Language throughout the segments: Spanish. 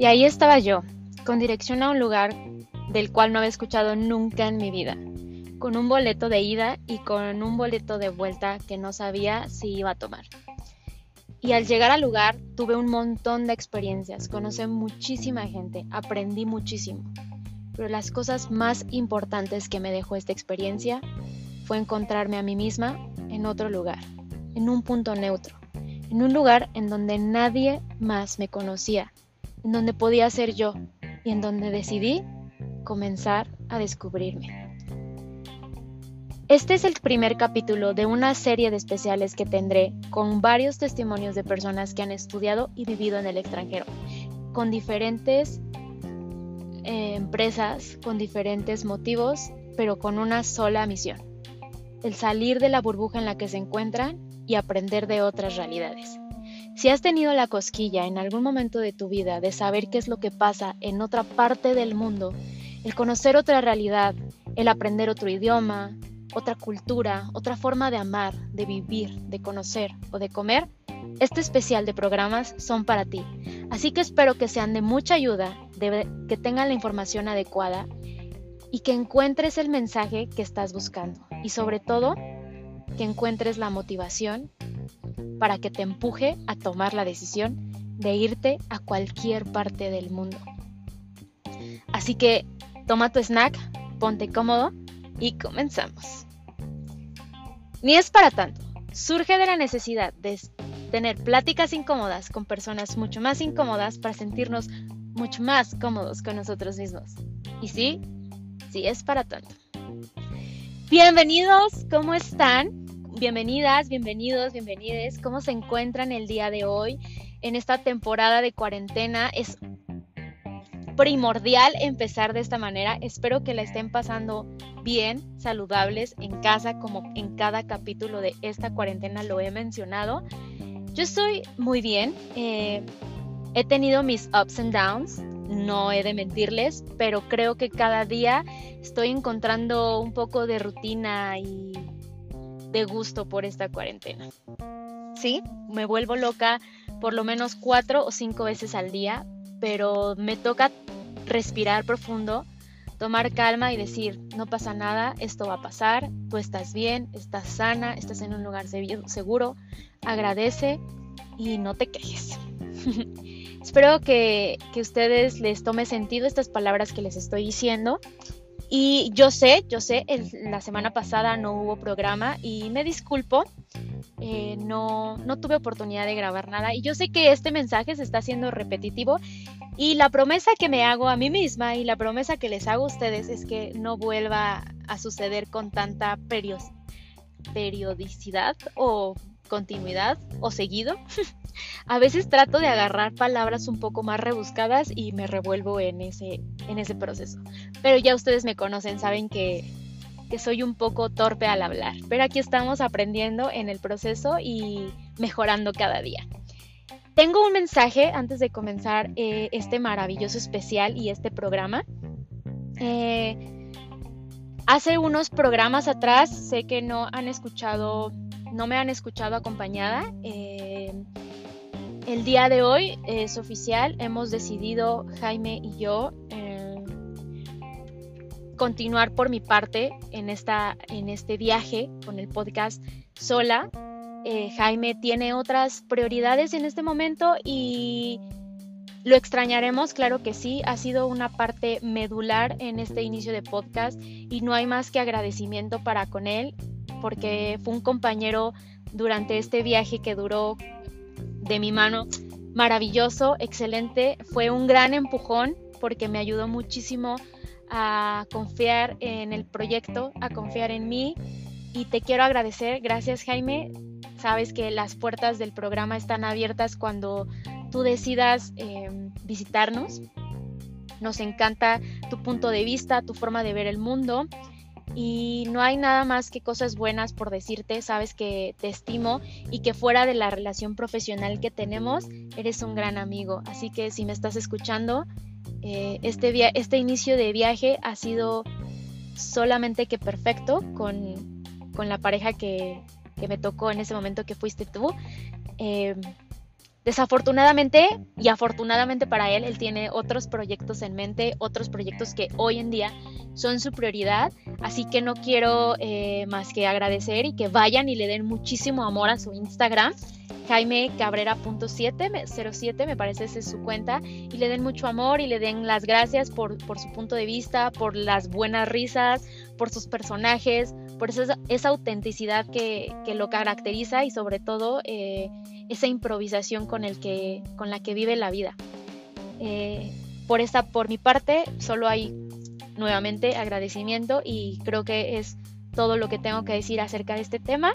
Y ahí estaba yo, con dirección a un lugar del cual no había escuchado nunca en mi vida, con un boleto de ida y con un boleto de vuelta que no sabía si iba a tomar. Y al llegar al lugar tuve un montón de experiencias, conocí muchísima gente, aprendí muchísimo. Pero las cosas más importantes que me dejó esta experiencia fue encontrarme a mí misma en otro lugar, en un punto neutro, en un lugar en donde nadie más me conocía, en donde podía ser yo y en donde decidí comenzar a descubrirme. Este es el primer capítulo de una serie de especiales que tendré con varios testimonios de personas que han estudiado y vivido en el extranjero, con diferentes eh, empresas, con diferentes motivos, pero con una sola misión, el salir de la burbuja en la que se encuentran y aprender de otras realidades. Si has tenido la cosquilla en algún momento de tu vida de saber qué es lo que pasa en otra parte del mundo, el conocer otra realidad, el aprender otro idioma, otra cultura, otra forma de amar, de vivir, de conocer o de comer, este especial de programas son para ti. Así que espero que sean de mucha ayuda, que tengan la información adecuada y que encuentres el mensaje que estás buscando. Y sobre todo, que encuentres la motivación para que te empuje a tomar la decisión de irte a cualquier parte del mundo. Así que toma tu snack, ponte cómodo y comenzamos. Ni es para tanto. Surge de la necesidad de tener pláticas incómodas con personas mucho más incómodas para sentirnos mucho más cómodos con nosotros mismos. Y sí, sí es para tanto. Bienvenidos, ¿cómo están? Bienvenidas, bienvenidos, bienvenides. ¿Cómo se encuentran el día de hoy en esta temporada de cuarentena? Es primordial empezar de esta manera. Espero que la estén pasando bien, saludables en casa, como en cada capítulo de esta cuarentena lo he mencionado. Yo estoy muy bien. Eh, he tenido mis ups and downs, no he de mentirles, pero creo que cada día estoy encontrando un poco de rutina y de gusto por esta cuarentena. Sí, me vuelvo loca por lo menos cuatro o cinco veces al día, pero me toca respirar profundo, tomar calma y decir, no pasa nada, esto va a pasar, tú estás bien, estás sana, estás en un lugar seguro, agradece y no te quejes. Espero que, que ustedes les tome sentido estas palabras que les estoy diciendo. Y yo sé, yo sé, la semana pasada no hubo programa y me disculpo, eh, no, no tuve oportunidad de grabar nada. Y yo sé que este mensaje se está haciendo repetitivo y la promesa que me hago a mí misma y la promesa que les hago a ustedes es que no vuelva a suceder con tanta periodicidad o continuidad o seguido. a veces trato de agarrar palabras un poco más rebuscadas y me revuelvo en ese, en ese proceso. Pero ya ustedes me conocen, saben que, que soy un poco torpe al hablar. Pero aquí estamos aprendiendo en el proceso y mejorando cada día. Tengo un mensaje antes de comenzar eh, este maravilloso especial y este programa. Eh, hace unos programas atrás, sé que no han escuchado, no me han escuchado acompañada. Eh, el día de hoy es oficial, hemos decidido Jaime y yo eh, continuar por mi parte en, esta, en este viaje con el podcast sola. Eh, Jaime tiene otras prioridades en este momento y lo extrañaremos, claro que sí, ha sido una parte medular en este inicio de podcast y no hay más que agradecimiento para con él porque fue un compañero durante este viaje que duró de mi mano. Maravilloso, excelente. Fue un gran empujón porque me ayudó muchísimo a confiar en el proyecto, a confiar en mí. Y te quiero agradecer. Gracias Jaime. Sabes que las puertas del programa están abiertas cuando tú decidas em, visitarnos. Nos encanta tu punto de vista, tu forma de ver el mundo y no hay nada más que cosas buenas por decirte, sabes que te estimo y que fuera de la relación profesional que tenemos, eres un gran amigo. Así que si me estás escuchando, eh, este, este inicio de viaje ha sido solamente que perfecto con, la pareja que, me tocó en ese momento que fuiste tú. Eh, desafortunadamente y afortunadamente para él, él tiene otros proyectos en mente, otros proyectos que hoy en día son su prioridad, así que no quiero eh, más que agradecer y que vayan y le den muchísimo amor a su Instagram. Jaime Cabrera.707, me parece esa es su cuenta, y le den mucho amor y le den las gracias por, su punto de vista, por las buenas risas, por sus personajes, por esa, esa autenticidad que, lo caracteriza y sobre todo eh, esa improvisación con, el que, con la que vive la vida. Eh, por, esta, por mi parte, solo hay nuevamente agradecimiento y creo que es todo lo que tengo que decir acerca de este tema.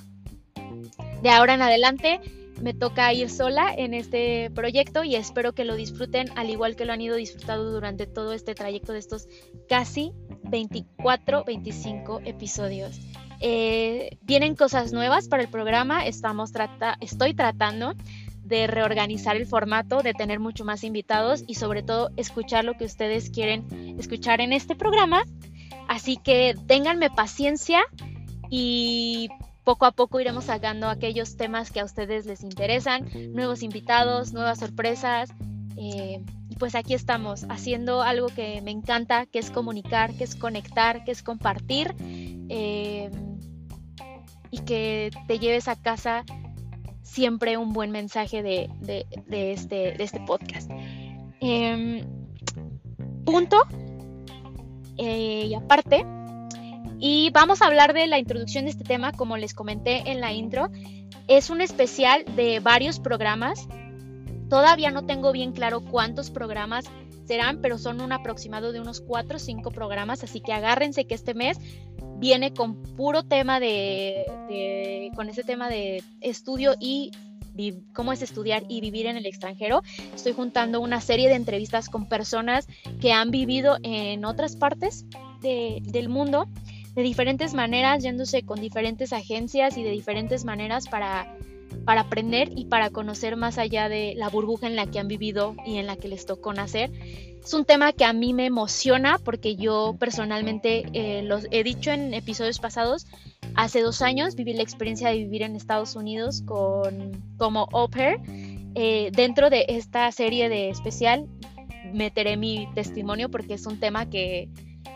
De ahora en adelante me toca ir sola en este proyecto y espero que lo disfruten al igual que lo han ido disfrutando durante todo este trayecto de estos casi 24, 25 episodios. Eh, vienen cosas nuevas para el programa, Estamos estoy tratando de reorganizar el formato, de tener mucho más invitados y sobre todo escuchar lo que ustedes quieren escuchar en este programa. Así que ténganme paciencia y poco a poco iremos sacando aquellos temas que a ustedes les interesan, nuevos invitados, nuevas sorpresas. Eh, y pues aquí estamos haciendo algo que me encanta, que es comunicar, que es conectar, que es compartir eh, y que te lleves a casa siempre un buen mensaje de, este, este, podcast. Em, punto. Eh, y aparte, y vamos a hablar de la introducción de este tema, como les comenté en la intro. Es un especial de varios programas. Todavía no tengo bien claro cuántos programas serán, pero son un aproximado de unos 4 o 5 programas, así que agárrense que este mes viene con puro tema de, con ese tema de estudio y cómo es estudiar y vivir en el extranjero. Estoy juntando una serie de entrevistas con personas que han vivido en otras partes del mundo de diferentes maneras, yéndose con diferentes agencias y de diferentes maneras para, para aprender y para conocer más allá de la burbuja en la que han vivido y en la que les tocó nacer. Es un tema que a mí me emociona porque yo personalmente, eh, los he dicho en episodios pasados, hace dos años viví la experiencia de vivir en Estados Unidos con, como au. Eh, dentro de esta serie de especial meteré mi testimonio porque es un tema que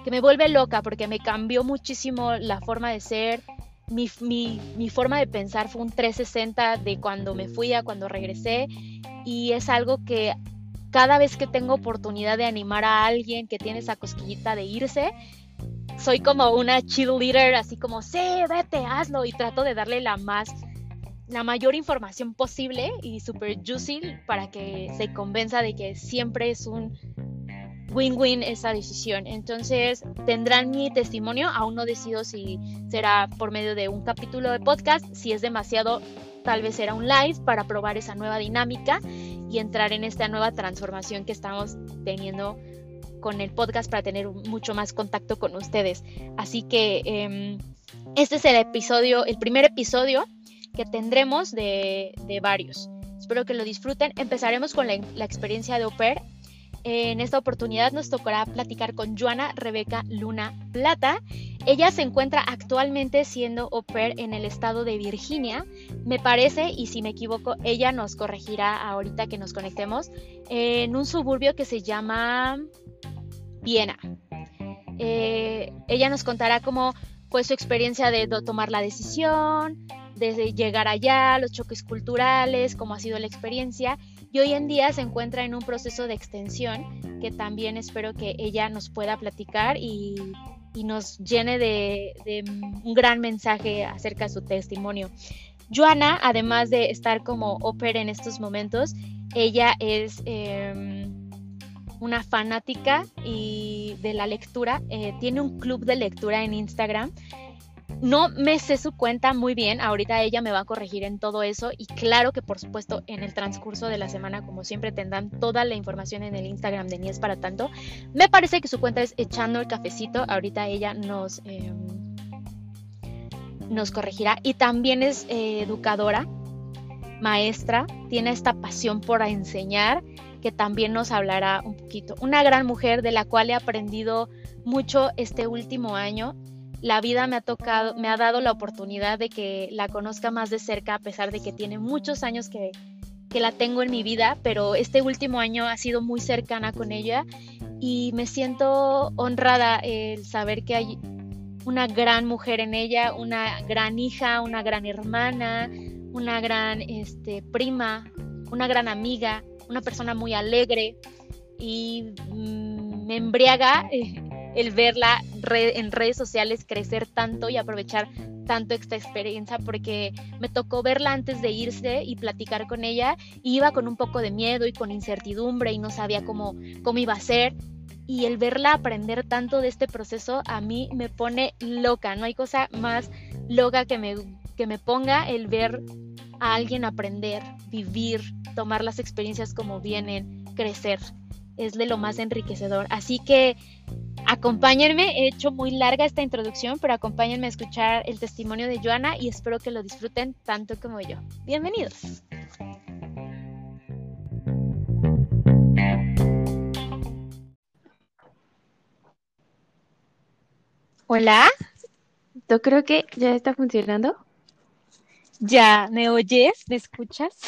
que me vuelve loca porque me cambió muchísimo la forma de ser. Mi, forma de pensar fue un 360 de cuando me fui a cuando regresé y es algo que cada vez que tengo oportunidad de animar a alguien que tiene esa cosquillita de irse, soy como una cheerleader, así como, sí, vete, hazlo, y trato de darle la más, la mayor información posible y super juicy para que se convenza de que siempre es un win-win esa decisión. Entonces tendrán mi testimonio, aún no decido si será por medio de un capítulo de podcast, si es demasiado, tal vez será un live para probar esa nueva dinámica y entrar en esta nueva transformación que estamos teniendo con el podcast para tener mucho más contacto con ustedes. Así que em, este es el episodio, el primer episodio que tendremos de, varios. Espero que lo disfruten. Empezaremos con la, experiencia de au en esta oportunidad nos tocará platicar con Joana Rebeca Luna Plata. Ella se encuentra actualmente siendo au pair en el estado de Virginia, me parece, y si me equivoco, ella nos corregirá ahorita que nos conectemos, en un suburbio que se llama Viena. Eh, ella nos contará cómo fue su experiencia de tomar la decisión, desde llegar allá, los choques culturales, cómo ha sido la experiencia y hoy en día se encuentra en un proceso de extensión que también espero que ella nos pueda platicar y, nos llene de, un gran mensaje acerca de su testimonio. Joana, además de estar como ópera en estos momentos, ella es em, una fanática y de la lectura. Eh, tiene un club de lectura en Instagram no me sé su cuenta muy bien, ahorita ella me va a corregir en todo eso y claro que por supuesto en el transcurso de la semana como siempre tendrán toda la información en el Instagram de Ni es para tanto. Me parece que su cuenta es echando el cafecito, ahorita ella nos, em, nos corregirá y también es eh, educadora, maestra, tiene esta pasión por enseñar que también nos hablará un poquito. Una gran mujer de la cual he aprendido mucho este último año la vida me ha tocado, me ha dado la oportunidad de que la conozca más de cerca, a pesar de que tiene muchos años que, la tengo en mi vida, pero este último año ha sido muy cercana con ella y me siento honrada el saber que hay una gran mujer en ella, una gran hija, una gran hermana, una gran este, prima, una gran amiga, una persona muy alegre y mm, me embriaga eh, el verla en redes sociales crecer tanto y aprovechar tanto esta experiencia porque me tocó verla antes de irse y platicar con ella iba con un poco de miedo y con incertidumbre y no sabía cómo, cómo iba a ser y el verla aprender tanto de este proceso a mí me pone loca, no hay cosa más loca que me, que me ponga el ver a alguien aprender, vivir, tomar las experiencias como vienen, crecer. Es de lo más enriquecedor. Así que acompáñenme, he hecho muy larga esta introducción, pero acompáñenme a escuchar el testimonio de Joana y espero que lo disfruten tanto como yo. Bienvenidos. Hola. Yo creo que ya está funcionando. Ya, ¿me oyes? ¿Me escuchas?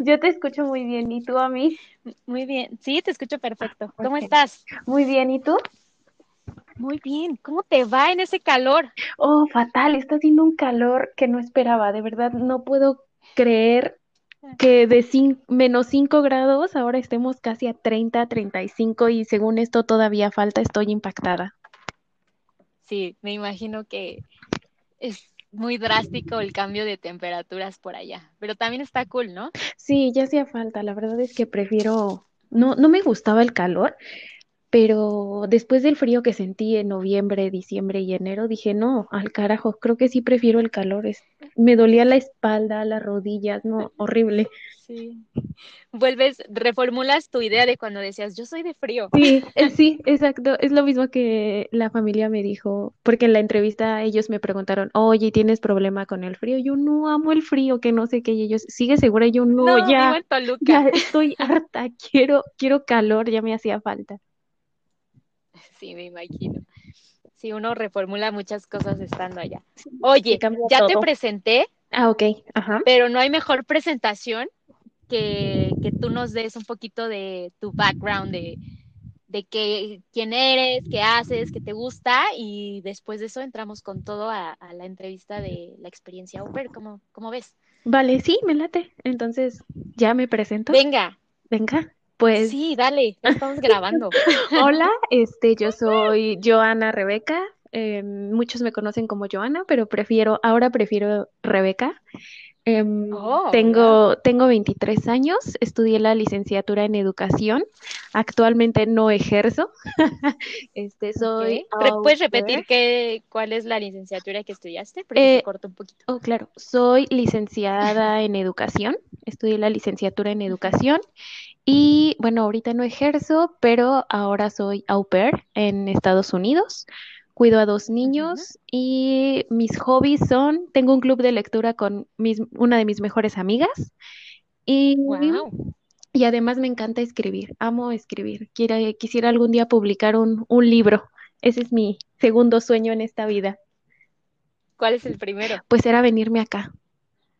yo te escucho muy bien. ¿Y tú a mí? Muy bien. Sí, te escucho perfecto. ¿Cómo estás? Muy bien. ¿Y tú? Muy bien. ¿Cómo te va en ese calor? Oh, fatal. Está haciendo un calor que no esperaba. De verdad, no puedo creer que de menos 5 grados ahora estemos casi a 30, 35 y según esto todavía falta. Estoy impactada sí, me imagino que es muy drástico el cambio de temperaturas por allá, pero también está cool, ¿no? Sí, ya hacía falta, la verdad es que prefiero, no, no me gustaba el calor, pero después del frío que sentí en noviembre, diciembre y enero, dije, no, al carajo, creo que sí prefiero el calor. Es, me dolía la espalda, las rodillas, no, horrible. Sí. Vuelves, reformulas tu idea de cuando decías, yo soy de frío. Sí, eh, sí, exacto. Es lo mismo que la familia me dijo, porque en la entrevista ellos me preguntaron, oye, ¿tienes problema con el frío? Yo no amo el frío, que no sé qué, y ellos, ¿sigue segura? yo no, ya, ya estoy harta, quiero, quiero calor, ya me hacía falta. Sí, me imagino. Sí, uno reformula muchas cosas estando allá. Oye, ya te presenté. Ah, ok. Ajá. Pero no hay mejor presentación que, que tú nos des un poquito de tu background, de, de que, quién eres, qué haces, qué te gusta, y después de eso entramos con todo a, la entrevista de la experiencia Uber. ¿Cómo, ¿Cómo ves? Vale, sí, me late. Entonces, ¿ya me presento? Venga. Venga. Pues sí, dale, estamos grabando. Hola, este, yo soy Joana Rebeca. Eh, muchos me conocen como Joana, pero prefiero, ahora prefiero Rebeca. Em, oh, tengo, tengo 23 años, estudié la licenciatura en educación. Actualmente no ejerzo. este, soy. ¿Puedes repetir qué, cuál es la licenciatura que estudiaste? Porque eh, se un poquito. Oh, claro. Soy licenciada en educación. Estudié la licenciatura en educación y bueno, ahorita no ejerzo, pero ahora soy au pair en Estados Unidos. Cuido a dos niños y mis hobbies son, tengo un club de lectura con mis, una de mis mejores amigas y, y además me encanta escribir, amo escribir. Quiera, quisiera algún día publicar un, un libro. Ese es mi segundo sueño en esta vida. ¿Cuál es el primero? Pues era venirme acá,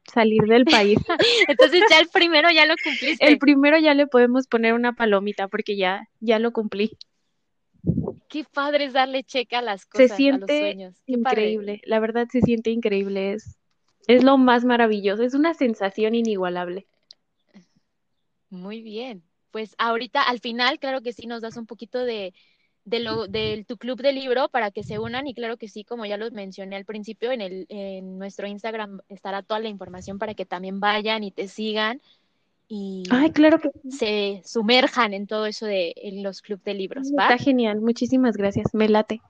salir del país. Entonces ya el primero ya lo cumpliste. El primero ya le podemos poner una palomita porque ya, ya lo cumplí. Qué padre es darle cheque a las cosas, se siente a los sueños. increíble, la verdad se siente increíble, es, es lo más maravilloso, es una sensación inigualable. Muy bien, pues ahorita al final, claro que sí, nos das un poquito de, de, lo, de tu club de libro para que se unan y claro que sí, como ya lo mencioné al principio, en, el, en nuestro Instagram estará toda la información para que también vayan y te sigan y Ay, claro que se sumerjan en todo eso de en los clubes de libros. ¿va? Está genial, muchísimas gracias, me late.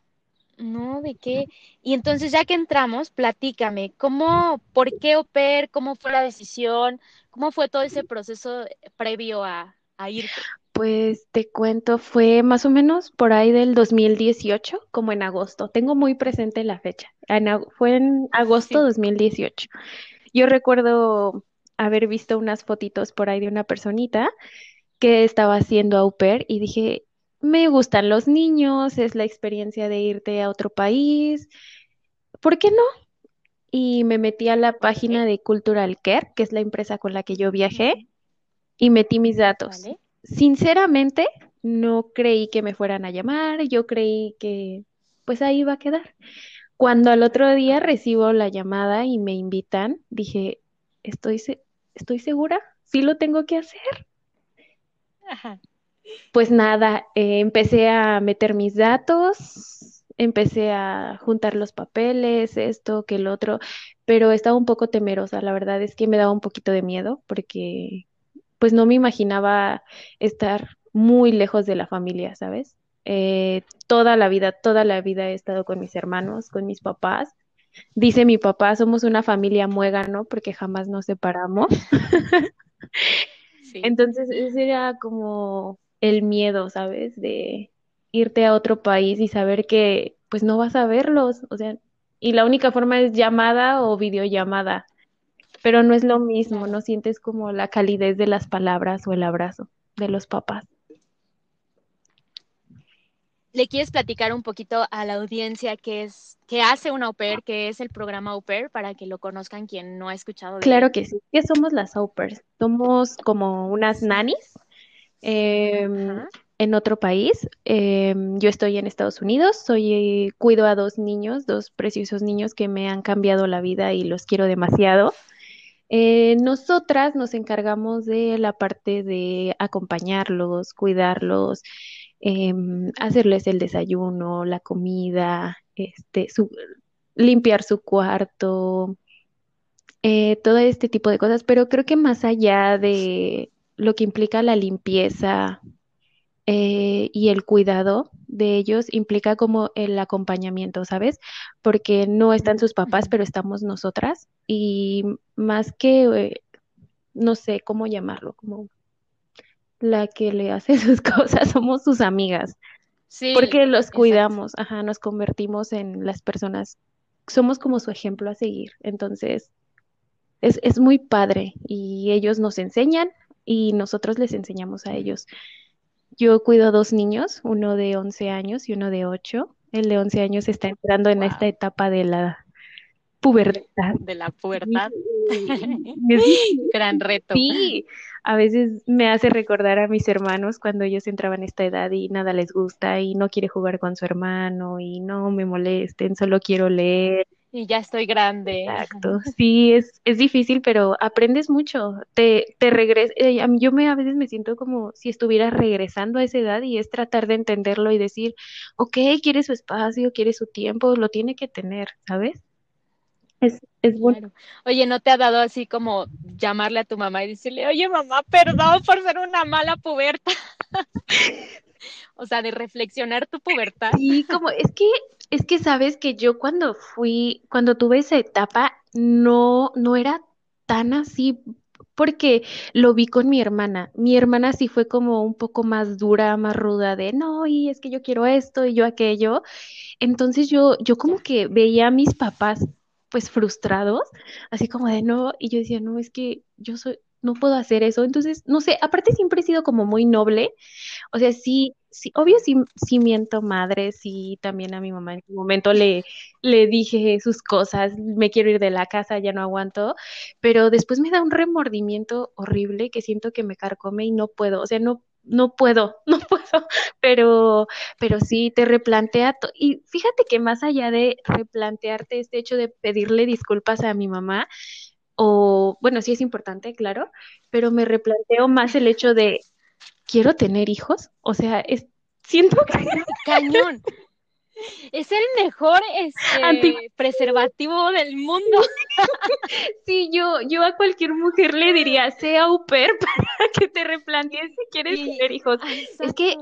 No, ¿de qué? Y entonces ya que entramos, platícame, ¿cómo, por qué OPER, cómo fue la decisión, cómo fue todo ese proceso previo a, a irte? Pues te cuento, fue más o menos por ahí del 2018, como en agosto. Tengo muy presente la fecha. fue en agosto 2018. Yo recuerdo haber visto unas fotitos por ahí de una personita que estaba haciendo au pair y dije, me gustan los niños, es la experiencia de irte a otro país ¿por qué no? Y me metí a la página de Cultural Care, que es la empresa con la que yo viajé, y metí mis datos. Sinceramente, no creí que me fueran a llamar, yo creí que pues ahí iba a quedar. Cuando al otro día recibo la llamada y me invitan, dije, ¿estoy, estoy segura? ¿Sí lo tengo que hacer? Pues nada, eh, empecé a meter mis datos, empecé a juntar los papeles, esto, que el otro, pero estaba un poco temerosa, la verdad es que me daba un poquito de miedo porque pues no me imaginaba estar muy lejos de la familia, ¿sabes? Eh, toda la vida, toda la vida he estado con mis hermanos, con mis papás. Dice mi papá, somos una familia muégano porque jamás nos separamos. Entonces, ese era como el miedo, ¿sabes? De irte a otro país y saber que pues no vas a verlos, o sea, y la única forma es llamada o videollamada, pero no es lo mismo, no sientes como la calidez de las palabras o el abrazo de los papás. ¿Le quieres platicar un poquito a la audiencia qué es, qué hace una au pair, qué es el programa au pair, para que lo conozcan quien no ha escuchado? claro que sí. ¿Qué somos las au pairs? Somos como unas nannies em, en otro país. Em, yo estoy en Estados Unidos, soy cuido a dos niños, dos preciosos niños que me han cambiado la vida y los quiero demasiado. Eh, nosotras nos encargamos de la parte de acompañarlos, cuidarlos, Em, hacerles el desayuno, la comida, este, limpiar su cuarto, eh, todo este tipo de cosas, pero creo que más allá de lo que implica la limpieza eh, y el cuidado de ellos, implica como el acompañamiento, ¿sabes? Porque no están sus papás, pero estamos nosotras. Y más que, eh, no sé cómo llamarlo, como la que le hace sus cosas, somos sus amigas. Sí, porque los cuidamos, ajá, nos convertimos en las personas, somos como su ejemplo a seguir. Entonces, es, es muy padre y ellos nos enseñan y nosotros les enseñamos a ellos. Yo cuido a dos niños, uno de 11 años y uno de 8. El de 11 años está entrando en esta etapa de la pubertad. De la pubertad. Gran reto. Sí, a veces me hace recordar a mis hermanos cuando ellos entraban a esta edad y nada les gusta y no quiere jugar con su hermano y no me molesten, solo quiero leer. Y ya estoy grande. Exacto. Sí, es, es difícil, pero aprendes mucho. Te, te regres eh, yo me, a veces me siento como si estuviera regresando a esa edad y es tratar de entenderlo y decir, ok, quiere su espacio, quiere su tiempo, lo tiene que tener, ¿sabes? Es, es bueno. Oye, ¿no te ha dado así como llamarle a tu mamá y decirle, oye mamá, perdón por ser una mala puberta? o sea, de reflexionar tu pubertad. Sí, como es que, es que sabes que yo cuando fui, cuando tuve esa etapa, no, no era tan así porque lo vi con mi hermana. Mi hermana sí fue como un poco más dura, más ruda de, no, y es que yo quiero esto y yo aquello. Entonces yo, yo como que veía a mis papás pues frustrados, así como de no, y yo decía, no, es que yo soy, no puedo hacer eso. Entonces, no sé, aparte siempre he sido como muy noble, o sea, sí, sí, obvio sí, sí miento madre, sí, también a mi mamá en un momento le, le dije sus cosas, me quiero ir de la casa, ya no aguanto, pero después me da un remordimiento horrible que siento que me carcome y no puedo, o sea, no, no puedo, no puedo, pero, pero sí te replantea. Y fíjate que más allá de replantearte este hecho de pedirle disculpas a mi mamá, o bueno, sí es importante, claro, pero me replanteo más el hecho de, ¿quiero tener hijos? O sea, es, siento que... Cañón. Es el mejor este, preservativo del mundo. Sí, yo, yo a cualquier mujer le diría, sea au pair para que te replantees si quieres tener hijos. Es que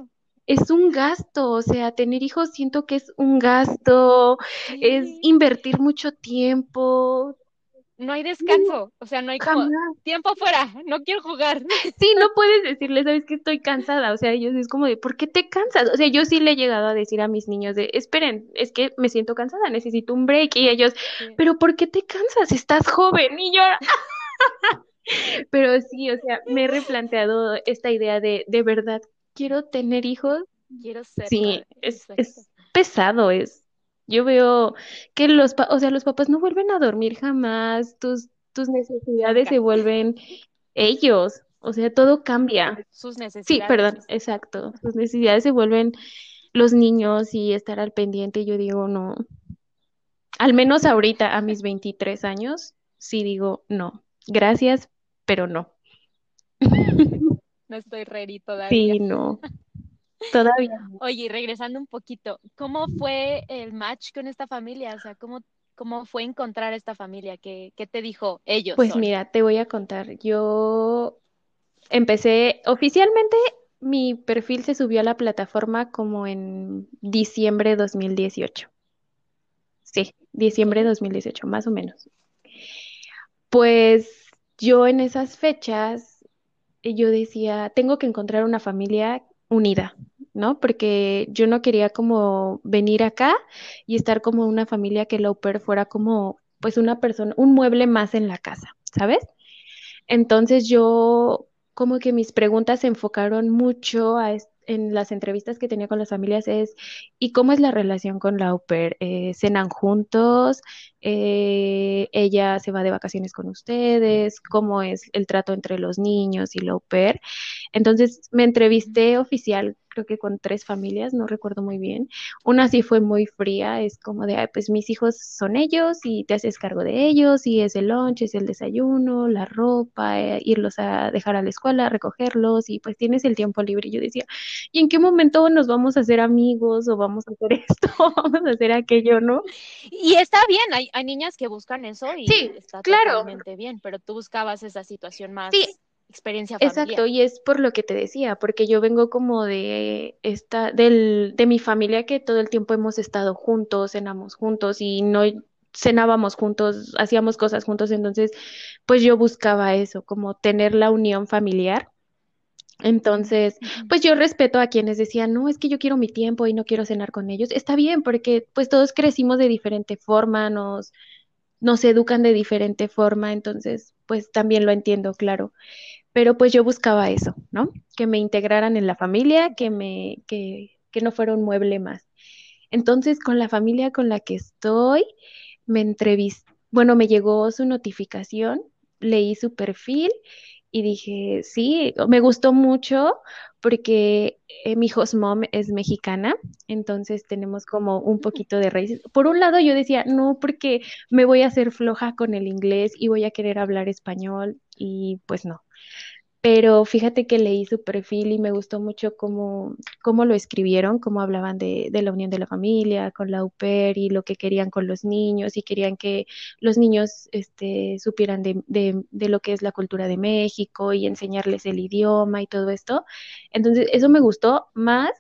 es un gasto, o sea, tener hijos siento que es un gasto, es invertir mucho tiempo, no hay descanso, o sea, no hay como tiempo fuera, no quiero jugar. Sí, no puedes decirle, sabes que estoy cansada, o sea, ellos es como de, ¿por qué te cansas? O sea, yo sí le he llegado a decir a mis niños de, esperen, es que me siento cansada, necesito un break, y ellos, pero ¿por qué te cansas? Estás joven, y yo... pero sí, o sea, me he replanteado esta idea de, de verdad, quiero tener hijos. Quiero ser. Sí, es, es pesado, es Yo veo que los, pa- o sea, los papás no vuelven a dormir jamás, tus, tus necesidades se vuelven ellos, o sea, todo cambia. Sus Sí, necesidades. perdón, exacto. Sus necesidades se vuelven los niños y estar al pendiente. Yo digo, no, al menos ahorita a mis 23 años, sí digo, no, gracias, pero no. No estoy ready todavía. Sí, no, todavía. Oye, regresando un poquito, ¿cómo fue el match con esta familia? O sea, ¿cómo, cómo fue encontrar esta familia? ¿Qué, qué te dijo ellos Pues son? mira, te voy a contar. Yo empecé oficialmente, mi perfil se subió a la plataforma como en diciembre de 2018. Sí, diciembre de Ok. 2018, más o menos. Pues yo en esas fechas, eh, yo decía, tengo que encontrar una familia unida, ¿no? Porque yo no quería como venir acá y estar como una familia que el au pair fuera como, pues una persona, un mueble más en la casa, ¿sabes? Entonces yo como que mis preguntas se enfocaron mucho en las entrevistas que tenía con las familias es, ¿y cómo es la relación con la au? Eh, ¿cenan juntos? Eh, ¿ella se va de vacaciones con ustedes? ¿Cómo es el trato entre los niños y la au pair? Entonces me entrevisté oficial, creo que con tres familias, no recuerdo muy bien. Una sí fue muy fría, es como de, "Ay, pues mis hijos son ellos y te haces cargo de ellos y es el lunch, es el desayuno, la ropa, eh, irlos a dejar a la escuela, recogerlos y pues tienes el tiempo libre. Y yo decía, ¿y en qué momento nos vamos a hacer amigos o vamos a hacer esto, vamos a hacer aquello, ¿no? Y está bien, hay, hay niñas que buscan eso y Sí, está claro. totalmente bien, pero tú buscabas esa situación Sí, más experiencia familiar. Exacto, y es por lo que te decía, porque yo vengo como de esta, del, de mi familia que todo el tiempo hemos estado juntos, cenamos juntos y no cenábamos juntos, hacíamos cosas juntos, entonces pues yo buscaba eso, como tener la unión familiar. Entonces, pues yo respeto a quienes decían, no, es que yo quiero mi tiempo y no quiero cenar con ellos. Está bien, porque pues todos crecimos de diferente forma, nos, nos educan de diferente forma, entonces pues también lo entiendo, claro pero pues yo buscaba eso, ¿no? Que me integraran en la familia, que me, que, que no fuera un mueble más. Entonces, con la familia con la que estoy, me entrevisté, bueno, me llegó su notificación, leí su perfil y dije, sí, me gustó mucho porque eh, mi host mom es mexicana, entonces tenemos como un poquito de raíces. Por un lado yo decía, no, porque me voy a hacer floja con el inglés y voy a querer hablar español y pues no. Pero fíjate que leí su perfil y me gustó mucho cómo, cómo lo escribieron, cómo hablaban de, de la unión de la familia con la au pair y lo que querían con los niños y querían que los niños este, supieran de, de, lo que es la cultura de México y enseñarles el idioma y todo esto. Entonces, eso me gustó más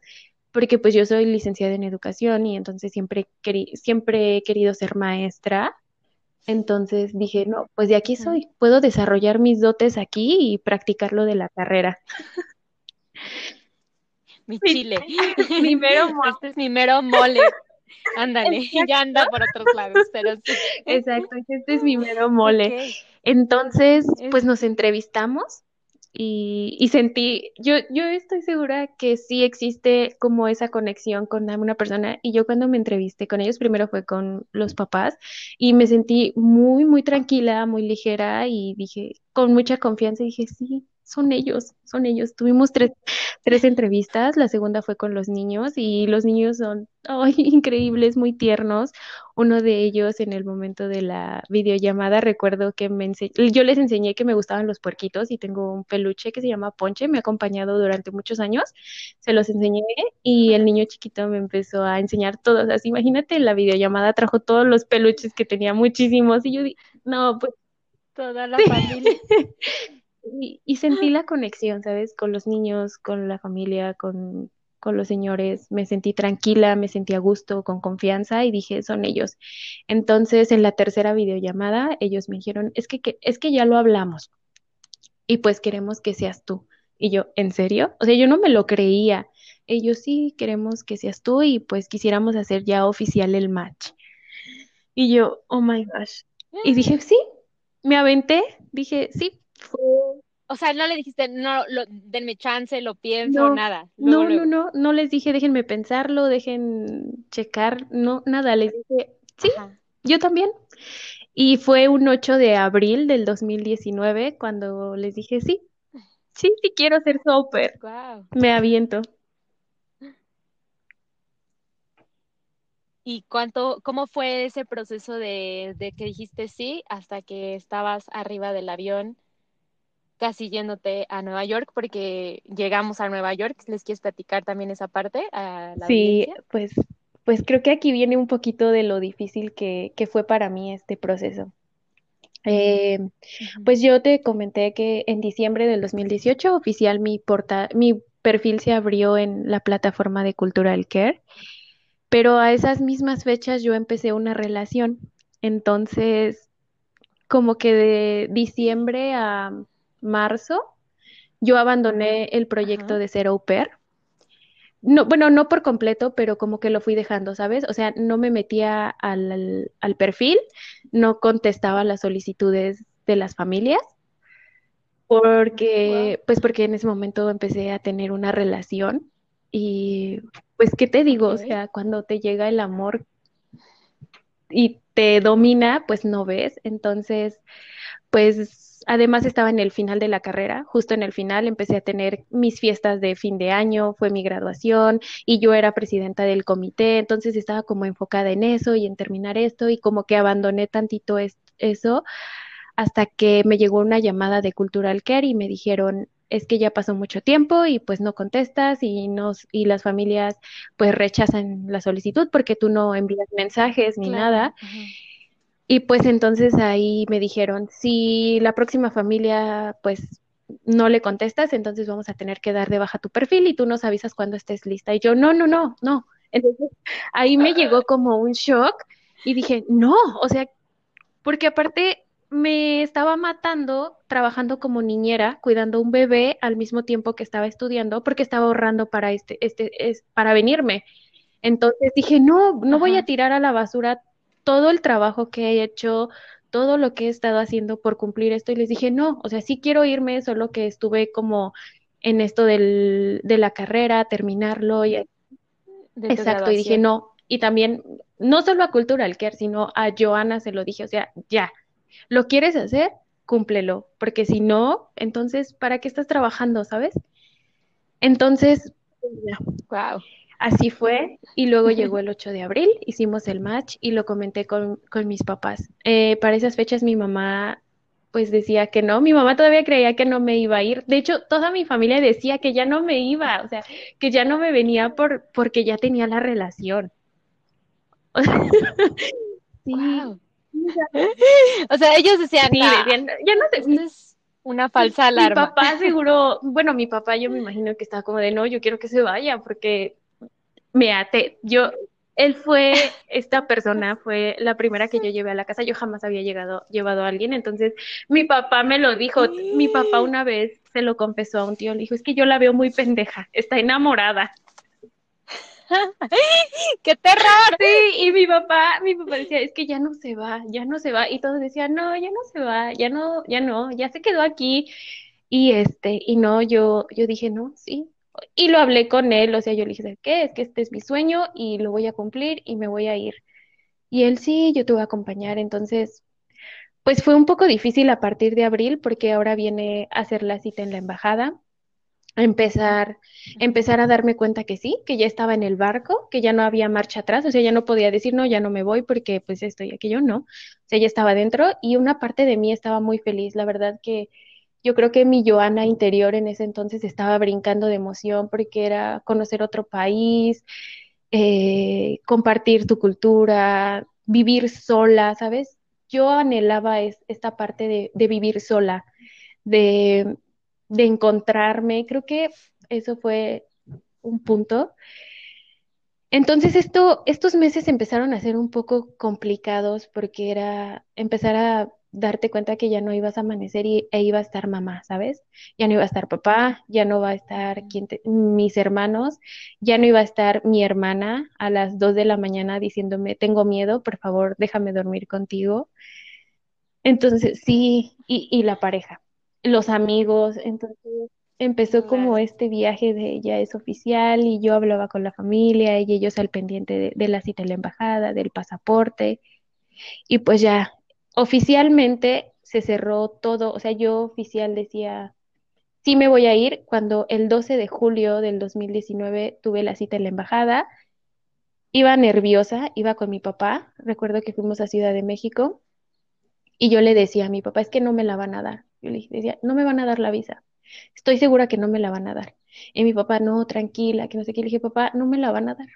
porque pues yo soy licenciada en educación y entonces siempre, siempre he querido ser maestra entonces dije, no, pues de aquí soy, puedo desarrollar mis dotes aquí y practicar lo de la carrera. Mi chile. mi mero mo- Este es mi mero mole. Ándale, ya anda por otros lados, pero sí. exacto, este es mi mero mole. Entonces, es, pues nos entrevistamos y, y sentí, yo, yo estoy segura que sí existe como esa conexión con una persona y yo cuando me entrevisté con ellos, primero fue con los papás y me sentí muy, muy tranquila, muy ligera y dije, con mucha confianza, dije, sí, son ellos, son ellos. Tuvimos tres, tres entrevistas, la segunda fue con los niños y los niños son, ay, increíbles, muy tiernos. Uno de ellos en el momento de la videollamada, recuerdo que me yo les enseñé que me gustaban los puerquitos y tengo un peluche que se llama Ponche, me ha acompañado durante muchos años, se los enseñé y el niño chiquito me empezó a enseñar todos, así imagínate, la videollamada trajo todos los peluches que tenía muchísimos y yo di, no, pues toda la familia. y, sentí la conexión, ¿sabes? Con los niños, con la familia, con, con los señores. Me sentí tranquila, me sentí a gusto, con confianza y dije, son ellos. Entonces, en la tercera videollamada, ellos me dijeron, es que, que- es que ya lo hablamos y pues queremos que seas tú. Y yo, ¿en serio? O sea, yo no me lo creía. Ellos sí, queremos que seas tú y pues quisiéramos hacer ya oficial el match. Y yo, oh my gosh. Y dije, sí, me aventé, dije, sí, fue O sea, no le dijiste, no, lo, denme chance, lo pienso, nada. no, no, no, no les dije, déjenme pensarlo, dejen checar, no, nada, les dije, sí, yo también. Y fue un 8 de abril del 2019 cuando les dije, sí, sí, sí quiero ser súper. Me aviento. ¿Y cuánto, cómo fue ese proceso de, de que dijiste sí hasta que estabas arriba del avión? Casi yéndote a Nueva York, porque llegamos a Nueva York. ¿Les quieres platicar también esa parte a la Sí, pues, pues creo que aquí viene un poquito de lo difícil que, que fue para mí este proceso. Eh, pues yo te comenté que en diciembre del 2018 oficial mi, porta mi perfil se abrió en la plataforma de Cultural Care, pero a esas mismas fechas yo empecé una relación. Entonces, como que de diciembre a marzo, yo abandoné el proyecto de ser au pair. No, bueno, no por completo, pero como que lo fui dejando, ¿sabes? O sea, no me metía al, perfil, no contestaba las solicitudes de las familias, porque, pues porque en ese momento empecé a tener una relación y pues, ¿qué te digo? O sea, cuando te llega el amor y te domina, pues no ves. Entonces, pues Además estaba en el final de la carrera, justo en el final empecé a tener mis fiestas de fin de año, fue mi graduación y yo era presidenta del comité, entonces estaba como enfocada en eso y en terminar esto y como que abandoné tantito eso hasta que me llegó una llamada de Cultural Care y me dijeron, es que ya pasó mucho tiempo y pues no contestas y nos y las familias pues rechazan la solicitud porque tú no envías mensajes ni nada. Y pues entonces ahí me dijeron, si la próxima familia pues no le contestas, entonces vamos a tener que dar de baja tu perfil y tú nos avisas cuando estés lista. Y yo, no, no, no, no. Entonces ahí me llegó como un shock y dije, no, o sea, porque aparte me estaba matando trabajando como niñera, cuidando un bebé al mismo tiempo que estaba estudiando, porque estaba ahorrando para este, este, es, para venirme. Entonces dije, no, no voy a tirar a la basura todo el trabajo que he hecho, todo lo que he estado haciendo por cumplir esto y les dije, no, o sea, sí quiero irme, solo que estuve como en esto del, de la carrera, terminarlo y... Exacto, y dije, no, y también, no solo a Cultural Care, sino a Joana se lo dije, o sea, ya, ¿lo quieres hacer? Cúmplelo, porque si no, entonces, ¿para qué estás trabajando, sabes? Entonces, wow. Así fue, y luego llegó el 8 de abril, hicimos el match y lo comenté con, mis papás. Eh, para esas fechas mi mamá pues decía que no, mi mamá todavía creía que no me iba a ir. De hecho, toda mi familia decía que ya no me iba, o sea, que ya no me venía por porque ya tenía la relación. sí. O sea, ellos decían, sí, decían ya no sé. Es una falsa alarma. Mi papá seguro, bueno, mi papá yo me imagino que estaba como de no, yo quiero que se vaya porque Mira, te, yo, él fue, esta persona fue la primera que yo llevé a la casa, yo jamás había llegado, llevado a alguien, entonces mi papá me lo dijo, mi papá una vez se lo confesó a un tío, le dijo, es que yo la veo muy pendeja, está enamorada. ¡Qué terror! Sí, y mi papá, mi papá decía, es que ya no se va, ya no se va, y todos decían, no, ya no se va, ya no, ya no, ya se quedó aquí, y este, y no, yo, yo dije, no, sí, y lo hablé con él, o sea, yo le dije, ¿qué? Es que este es mi sueño y lo voy a cumplir y me voy a ir. Y él sí, yo te voy a acompañar. Entonces, pues fue un poco difícil a partir de abril porque ahora viene a hacer la cita en la embajada, empezar, empezar a darme cuenta que sí, que ya estaba en el barco, que ya no había marcha atrás, o sea, ya no podía decir, no, ya no me voy porque pues esto y aquello, no. O sea, ya estaba dentro y una parte de mí estaba muy feliz, la verdad que yo creo que mi Joana interior en ese entonces estaba brincando de emoción porque era conocer otro país, eh, compartir tu cultura, vivir sola, ¿sabes? Yo anhelaba esta parte de, vivir sola, de, de encontrarme, creo que eso fue un punto. Entonces esto, estos meses empezaron a ser un poco complicados porque era empezar a darte cuenta que ya no ibas a amanecer y, e iba a estar mamá, ¿sabes? Ya no iba a estar papá, ya no va a estar mis hermanos, ya no iba a estar mi hermana a las 2 de la mañana diciéndome, tengo miedo, por favor, déjame dormir contigo. Entonces, sí, y, y la pareja. los amigos, entonces empezó como este viaje de ella es oficial y yo hablaba con la familia y ellos al pendiente de, de la cita en la embajada, del pasaporte y pues ya oficialmente se cerró todo, o sea, yo oficial decía, sí me voy a ir cuando el 12 de julio del 2019 tuve la cita en la embajada, iba nerviosa, iba con mi papá, recuerdo que fuimos a Ciudad de México y yo le decía a mi papá, es que no me la van a dar, yo le decía, no me van a dar la visa, estoy segura que no me la van a dar. Y mi papá, no, tranquila, que no sé qué, le dije, papá, no me la van a dar.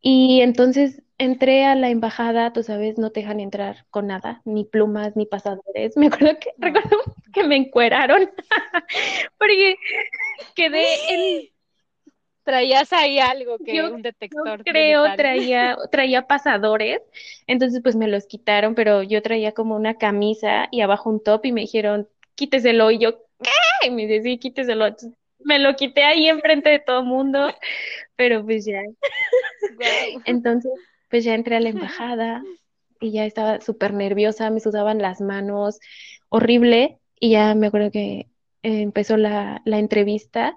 Y entonces entré a la embajada, tú sabes, no te dejan entrar con nada, ni plumas, ni pasadores. Me acuerdo que, recuerdo que me encueraron porque quedé en... Traías ahí algo que un detector. Yo creo traía, traía pasadores, entonces pues me los quitaron, pero yo traía como una camisa y abajo un top y me dijeron, quíteselo, y yo, ¿qué? Y me dice, sí, quíteselo. me lo quité ahí enfrente de todo el mundo, pero pues ya. Entonces, pues ya entré a la embajada y ya estaba súper nerviosa, me sudaban las manos, horrible, y ya me acuerdo que empezó la, la entrevista.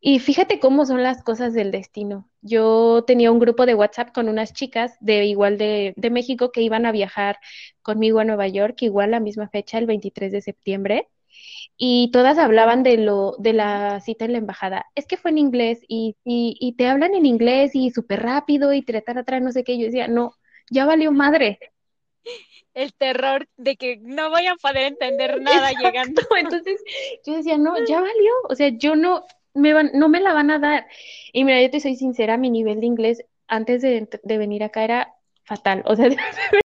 Y fíjate cómo son las cosas del destino. Yo tenía un grupo de WhatsApp con unas chicas de igual de, de México que iban a viajar conmigo a Nueva York, igual la misma fecha, el 23 de septiembre y todas hablaban de lo de la cita en la embajada. Es que fue en inglés y, y, te hablan en inglés y súper rápido y tratar atrás, no sé qué. Yo decía, no, ya valió madre. El terror de que no voy a poder entender nada llegando. Entonces yo decía, no, ya valió. O sea, yo no me, van, no me la van a dar. Y mira, yo te soy sincera, mi nivel de inglés antes de, de venir acá era fatal. O sea,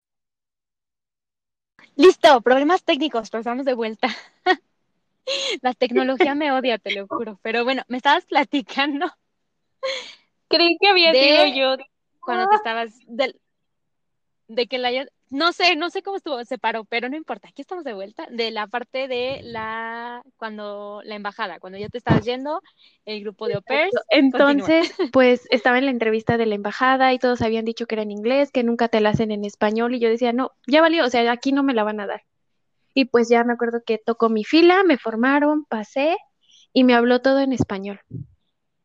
Listo, problemas técnicos, pasamos de vuelta. La tecnología me odia, te lo juro. Pero bueno, me estabas platicando. Creí que había sido yo. Cuando te estabas de que la no sé, no sé cómo estuvo, se paró, pero no importa, aquí estamos de vuelta, de la parte de la, cuando, la embajada, cuando ya te estabas yendo, el grupo de au Entonces, pues estaba en la entrevista de la embajada y todos habían dicho que era en inglés, que nunca te la hacen en español, y yo decía, no, ya valió, o sea, aquí no me la van a dar. Y pues ya me acuerdo que tocó mi fila, me formaron, pasé y me habló todo en español.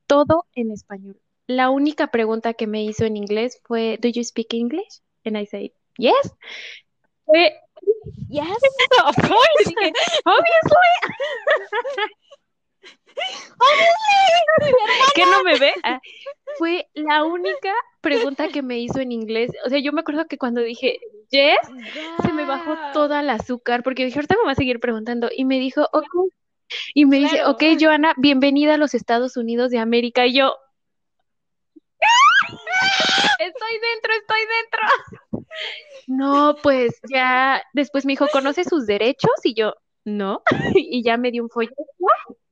Todo en español. La única pregunta que me hizo en inglés fue, ¿Do you speak English? And I said, Yes. Fue, yes, of course. Obviously. Obviously. ¿Qué no me ve? Fue la única pregunta que me hizo en inglés. O sea, yo me acuerdo que cuando dije yes, se me bajó toda el azúcar, porque dije, ahorita me va a seguir preguntando. Y me dijo, ok. Y me dice, ok, Joana, bienvenida a los Estados Unidos de América. Y yo, estoy dentro, estoy dentro. No, pues ya, después me dijo, ¿conoce sus derechos? Y yo, no. Y ya me dio un folleto.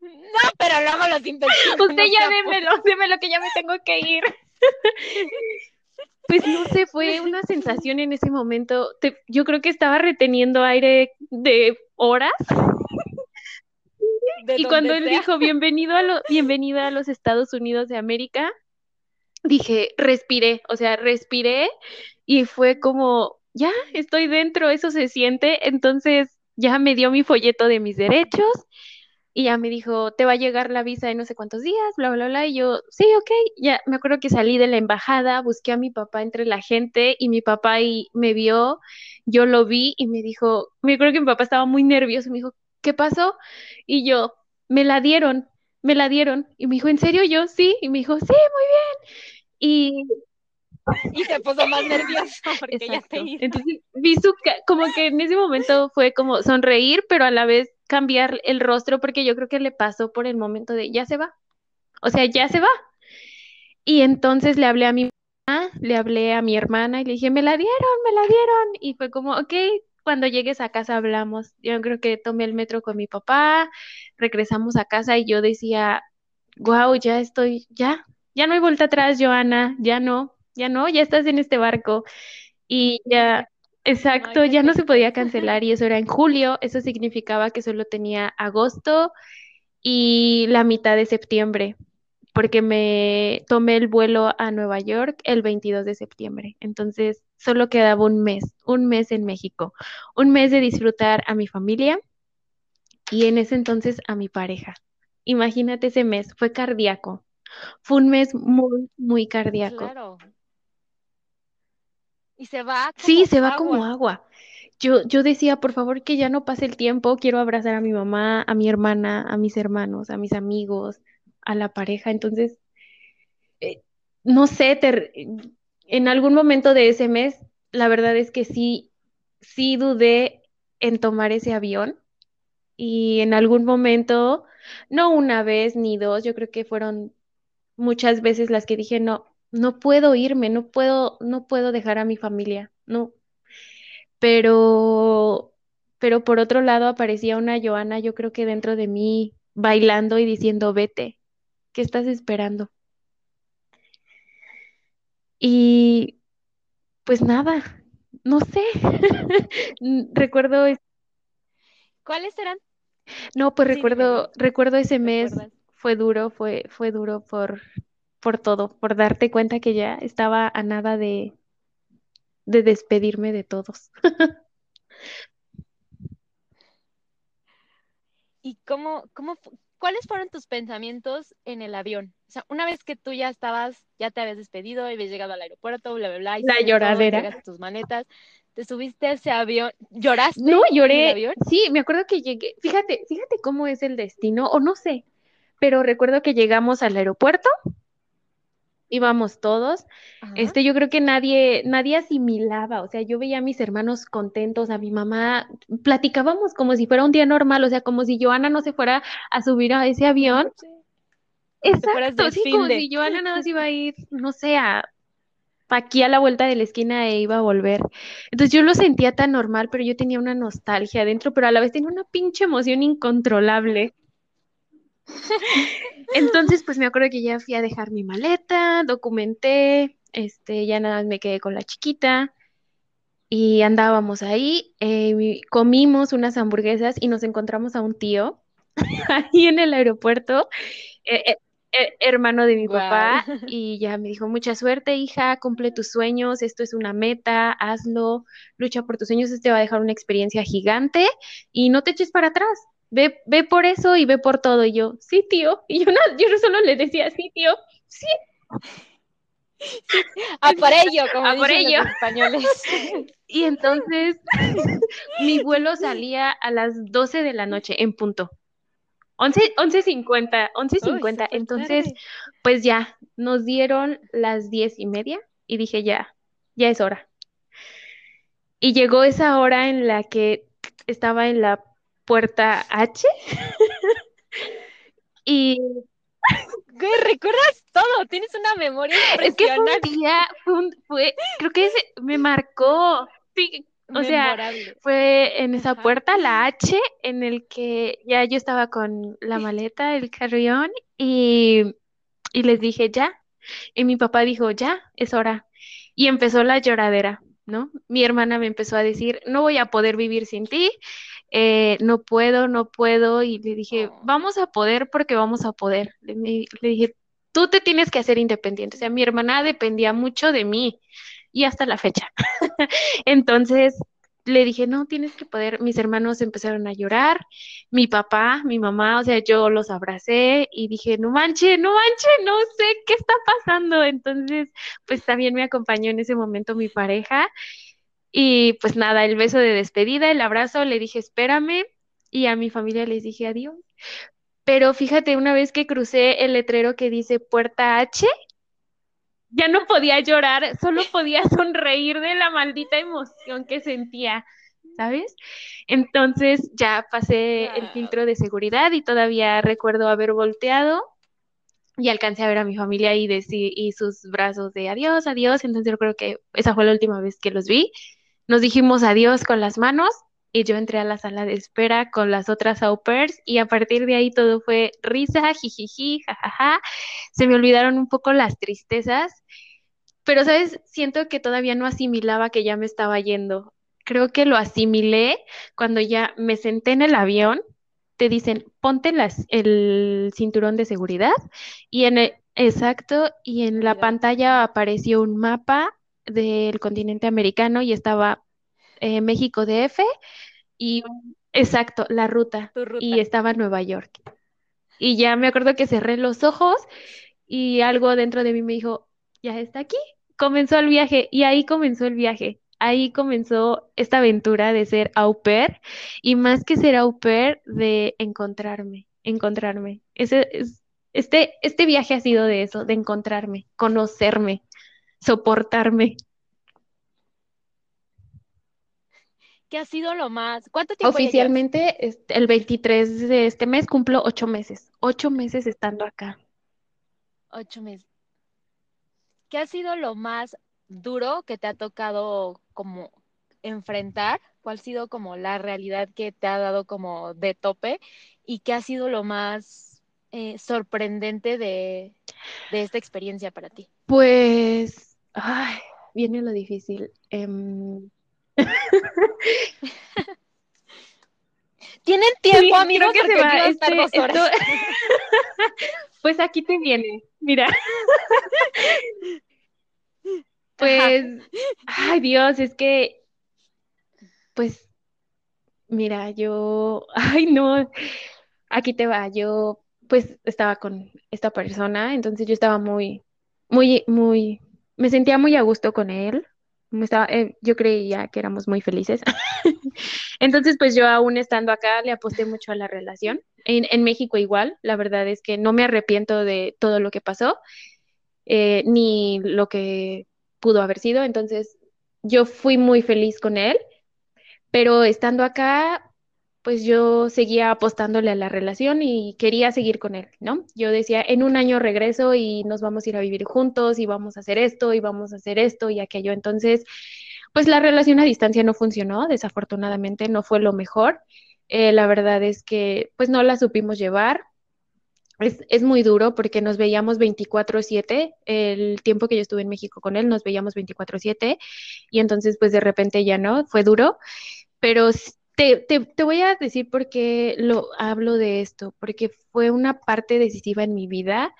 No, pero luego los investigo. Usted ya démelo, démelo que ya me tengo que ir. Pues no sé, fue una sensación en ese momento. yo creo que estaba reteniendo aire de horas. y cuando él dijo bienvenido a, lo, bienvenida a los Estados Unidos de América, dije, respiré, o sea, respiré y fue como, ya, estoy dentro, eso se siente. Entonces ya me dio mi folleto de mis derechos y ya me dijo, te va a llegar la visa en no sé cuántos días, bla, bla, bla. Y yo, sí, ok. Ya me acuerdo que salí de la embajada, busqué a mi papá entre la gente y mi papá y me vio, yo lo vi y me dijo, me acuerdo que mi papá estaba muy nervioso, me dijo, ¿qué pasó? Y yo, me la dieron, me la dieron. Y me dijo, ¿en serio yo? Sí. Y me dijo, sí, muy bien. Y y se puso más nervioso porque ya te Entonces vi su como que en ese momento fue como sonreír, pero a la vez cambiar el rostro porque yo creo que le pasó por el momento de ya se va. O sea, ya se va. Y entonces le hablé a mi mamá, le hablé a mi hermana y le dije, me la dieron, me la dieron. Y fue como, ok, cuando llegues a casa hablamos. Yo creo que tomé el metro con mi papá, regresamos a casa y yo decía, wow, ya estoy, ya, ya no hay vuelta atrás, Joana, ya no, ya no, ya estás en este barco. Y ya, exacto, ya no se podía cancelar y eso era en julio, eso significaba que solo tenía agosto y la mitad de septiembre, porque me tomé el vuelo a Nueva York el 22 de septiembre. Entonces, solo quedaba un mes, un mes en México, un mes de disfrutar a mi familia y en ese entonces a mi pareja. Imagínate ese mes, fue cardíaco. Fue un mes muy, muy cardíaco. Claro. Y se va como Sí, se va como agua. agua. Yo, yo decía, por favor, que ya no pase el tiempo, quiero abrazar a mi mamá, a mi hermana, a mis hermanos, a mis amigos, a la pareja. Entonces, eh, no sé, te- en algún momento de ese mes, la verdad es que sí, sí dudé en tomar ese avión y en algún momento, no una vez ni dos, yo creo que fueron muchas veces las que dije, no, no puedo irme, no puedo, no puedo dejar a mi familia, no. Pero, pero por otro lado aparecía una Joana, yo creo que dentro de mí, bailando y diciendo, vete, ¿qué estás esperando? Y pues nada, no sé. Recuerdo, es- ¿Cuáles eran? no, pues Sí, recuerdo, recuerdo ese mes, ¿Recuerdas? fue duro, fue, fue duro por, por todo, por darte cuenta que ya estaba a nada de, de despedirme de todos. ¿Y cómo, cómo, cuáles fueron tus pensamientos en el avión? O sea, una vez que tú ya estabas, ya te habías despedido, habías llegado al aeropuerto, bla, bla, bla, La hiciste todo, lloradera. tus maletas, te subiste a ese avión, ¿lloraste No, en el lloré. avión? Sí, me acuerdo que llegué. Fíjate, fíjate cómo es el destino, o no sé, pero recuerdo que llegamos al aeropuerto, íbamos todos. Ajá. Este, yo creo que nadie, nadie asimilaba, o sea, yo veía a mis hermanos contentos, a mi mamá, platicábamos como si fuera un día normal, o sea, como si Joana no se fuera a subir a ese avión. Sí. Exacto, sí, como de- si Joana nada más iba a ir, no sé, a aquí a la vuelta de la esquina e iba a volver. Entonces yo lo sentía tan normal, pero yo tenía una nostalgia adentro, pero a la vez tenía una pinche emoción incontrolable. Entonces, pues me acuerdo que ya fui a dejar mi maleta, documenté, este, ya nada más me quedé con la chiquita y andábamos ahí, eh, mi- comimos unas hamburguesas y nos encontramos a un tío ahí en el aeropuerto, eh, eh, eh, hermano de mi papá, y ya me dijo, mucha suerte, hija, cumple tus sueños, esto es una meta, hazlo, lucha por tus sueños, esto te va a dejar una experiencia gigante y no te eches para atrás. Ve, ve por eso y ve por todo. Y yo, sí, tío. Y yo, no, yo solo le decía, sí, tío, sí. A por ello, como A por dicen ello. los españoles. Y entonces mi vuelo salía a las 12 de la noche en punto. 11, 11.50, 11.50. Uy, súper Entonces, tarde. pues ya, nos dieron las diez y media y dije, ya, ya es hora. Y llegó esa hora en la que estaba en la puerta H y Güey, recuerdas todo, tienes una memoria es que fue un día, fue, un- fue, creo que ese me marcó, sí, o sea, fue en esa puerta, la H, en el que ya yo estaba con la maleta, el carrión, y, y les dije, ya. Y mi papá dijo, ya, es hora. Y empezó la lloradera, ¿no? Mi hermana me empezó a decir, no voy a poder vivir sin ti, eh, no puedo, no puedo. Y le dije, Oh. vamos a poder porque vamos a poder. Le, me- le dije, tú te tienes que hacer independiente. O sea, mi hermana dependía mucho de mí y hasta la fecha. Entonces le dije, no, tienes que poder. Mis hermanos empezaron a llorar, mi papá, mi mamá, o sea, yo los abracé y dije, no manche, no manche, no sé qué está pasando. Entonces, pues también me acompañó en ese momento mi pareja y pues nada, el beso de despedida, el abrazo, le dije, espérame y a mi familia les dije adiós. Pero fíjate, una vez que crucé el letrero que dice puerta H, ya no podía llorar, solo podía sonreír de la maldita emoción que sentía, ¿sabes? Entonces ya pasé el filtro de seguridad y todavía recuerdo haber volteado y alcancé a ver a mi familia y, deci- y sus brazos de adiós, adiós. Entonces yo creo que esa fue la última vez que los vi. Nos dijimos adiós con las manos y yo entré a la sala de espera con las otras au pairs y a partir de ahí todo fue risa, jijiji, jajaja. Se me olvidaron un poco las tristezas, pero sabes, siento que todavía no asimilaba que ya me estaba yendo. Creo que lo asimilé cuando ya me senté en el avión, te dicen, ponte las, el cinturón de seguridad y en el, exacto, y en la pantalla apareció un mapa del continente americano y estaba eh, México DF y Exacto, la ruta. Y estaba Nueva York. Y ya me acuerdo que cerré los ojos y algo dentro de mí me dijo, ya está aquí. Comenzó el viaje y ahí comenzó el viaje. Ahí comenzó esta aventura de ser au pair y más que ser au pair, de encontrarme, encontrarme. Ese, este, este viaje ha sido de eso, de encontrarme, conocerme, soportarme. ¿Qué ha sido lo más? ¿Cuánto tiempo? Oficialmente, el 23 de este mes cumplo ocho meses. Ocho meses estando acá. Ocho meses. ¿Qué ha sido lo más duro que te ha tocado como enfrentar? ¿Cuál ha sido como la realidad que te ha dado como de tope? ¿Y qué ha sido lo más eh, sorprendente de, de, esta experiencia para ti? Pues, ay, viene lo difícil. Em, Tienen tiempo, amigos, que se va. Este, pues aquí te viene, mira. pues, ay Dios, es que, pues, mira, yo, ay no, aquí te va, yo pues estaba con esta persona, entonces yo estaba muy, muy, muy, me sentía muy a gusto con él, estaba, eh, yo creía que éramos muy felices. Entonces, pues yo aún estando acá le aposté mucho a la relación. En, México igual, la verdad es que no me arrepiento de todo lo que pasó, eh, ni lo que pudo haber sido. Entonces, yo fui muy feliz con él, pero estando acá, pues yo seguía apostándole a la relación y quería seguir con él, ¿no? Yo decía, en un año regreso y nos vamos a ir a vivir juntos y vamos a hacer esto y vamos a hacer esto y aquello. Entonces, pues la relación a distancia no funcionó, desafortunadamente no fue lo mejor. Eh, la verdad es que pues no la supimos llevar. Es, es muy duro porque nos veíamos 24/7, el tiempo que yo estuve en México con él nos veíamos 24/7 y entonces pues de repente ya no, fue duro, pero te, voy a decir por qué lo hablo de esto, porque fue una parte decisiva en mi vida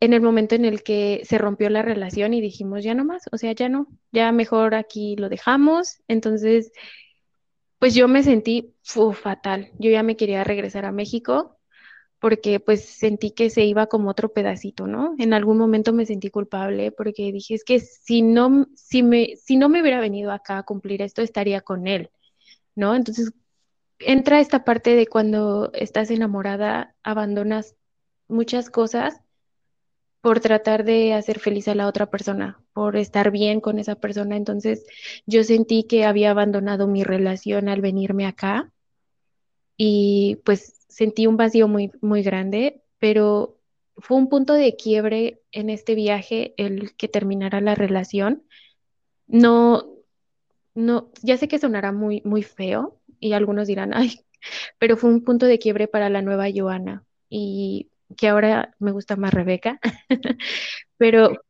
en el momento en el que se rompió la relación y dijimos, ya no más, o sea, ya no, ya mejor aquí lo dejamos. Entonces, pues yo me sentí fatal. Yo ya me quería regresar a México porque pues sentí que se iba como otro pedacito, ¿no? En algún momento me sentí culpable porque dije, es que si no, si me, si no me hubiera venido acá a cumplir esto, estaría con él. ¿No? Entonces entra esta parte de cuando estás enamorada, abandonas muchas cosas por tratar de hacer feliz a la otra persona, por estar bien con esa persona. Entonces yo sentí que había abandonado mi relación al venirme acá y pues sentí un vacío muy, muy grande, pero fue un punto de quiebre en este viaje el que terminara la relación. No, no, ya sé que sonará muy, muy feo y algunos dirán, ay, pero fue un punto de quiebre para la nueva Joana y que ahora me gusta más Rebeca, pero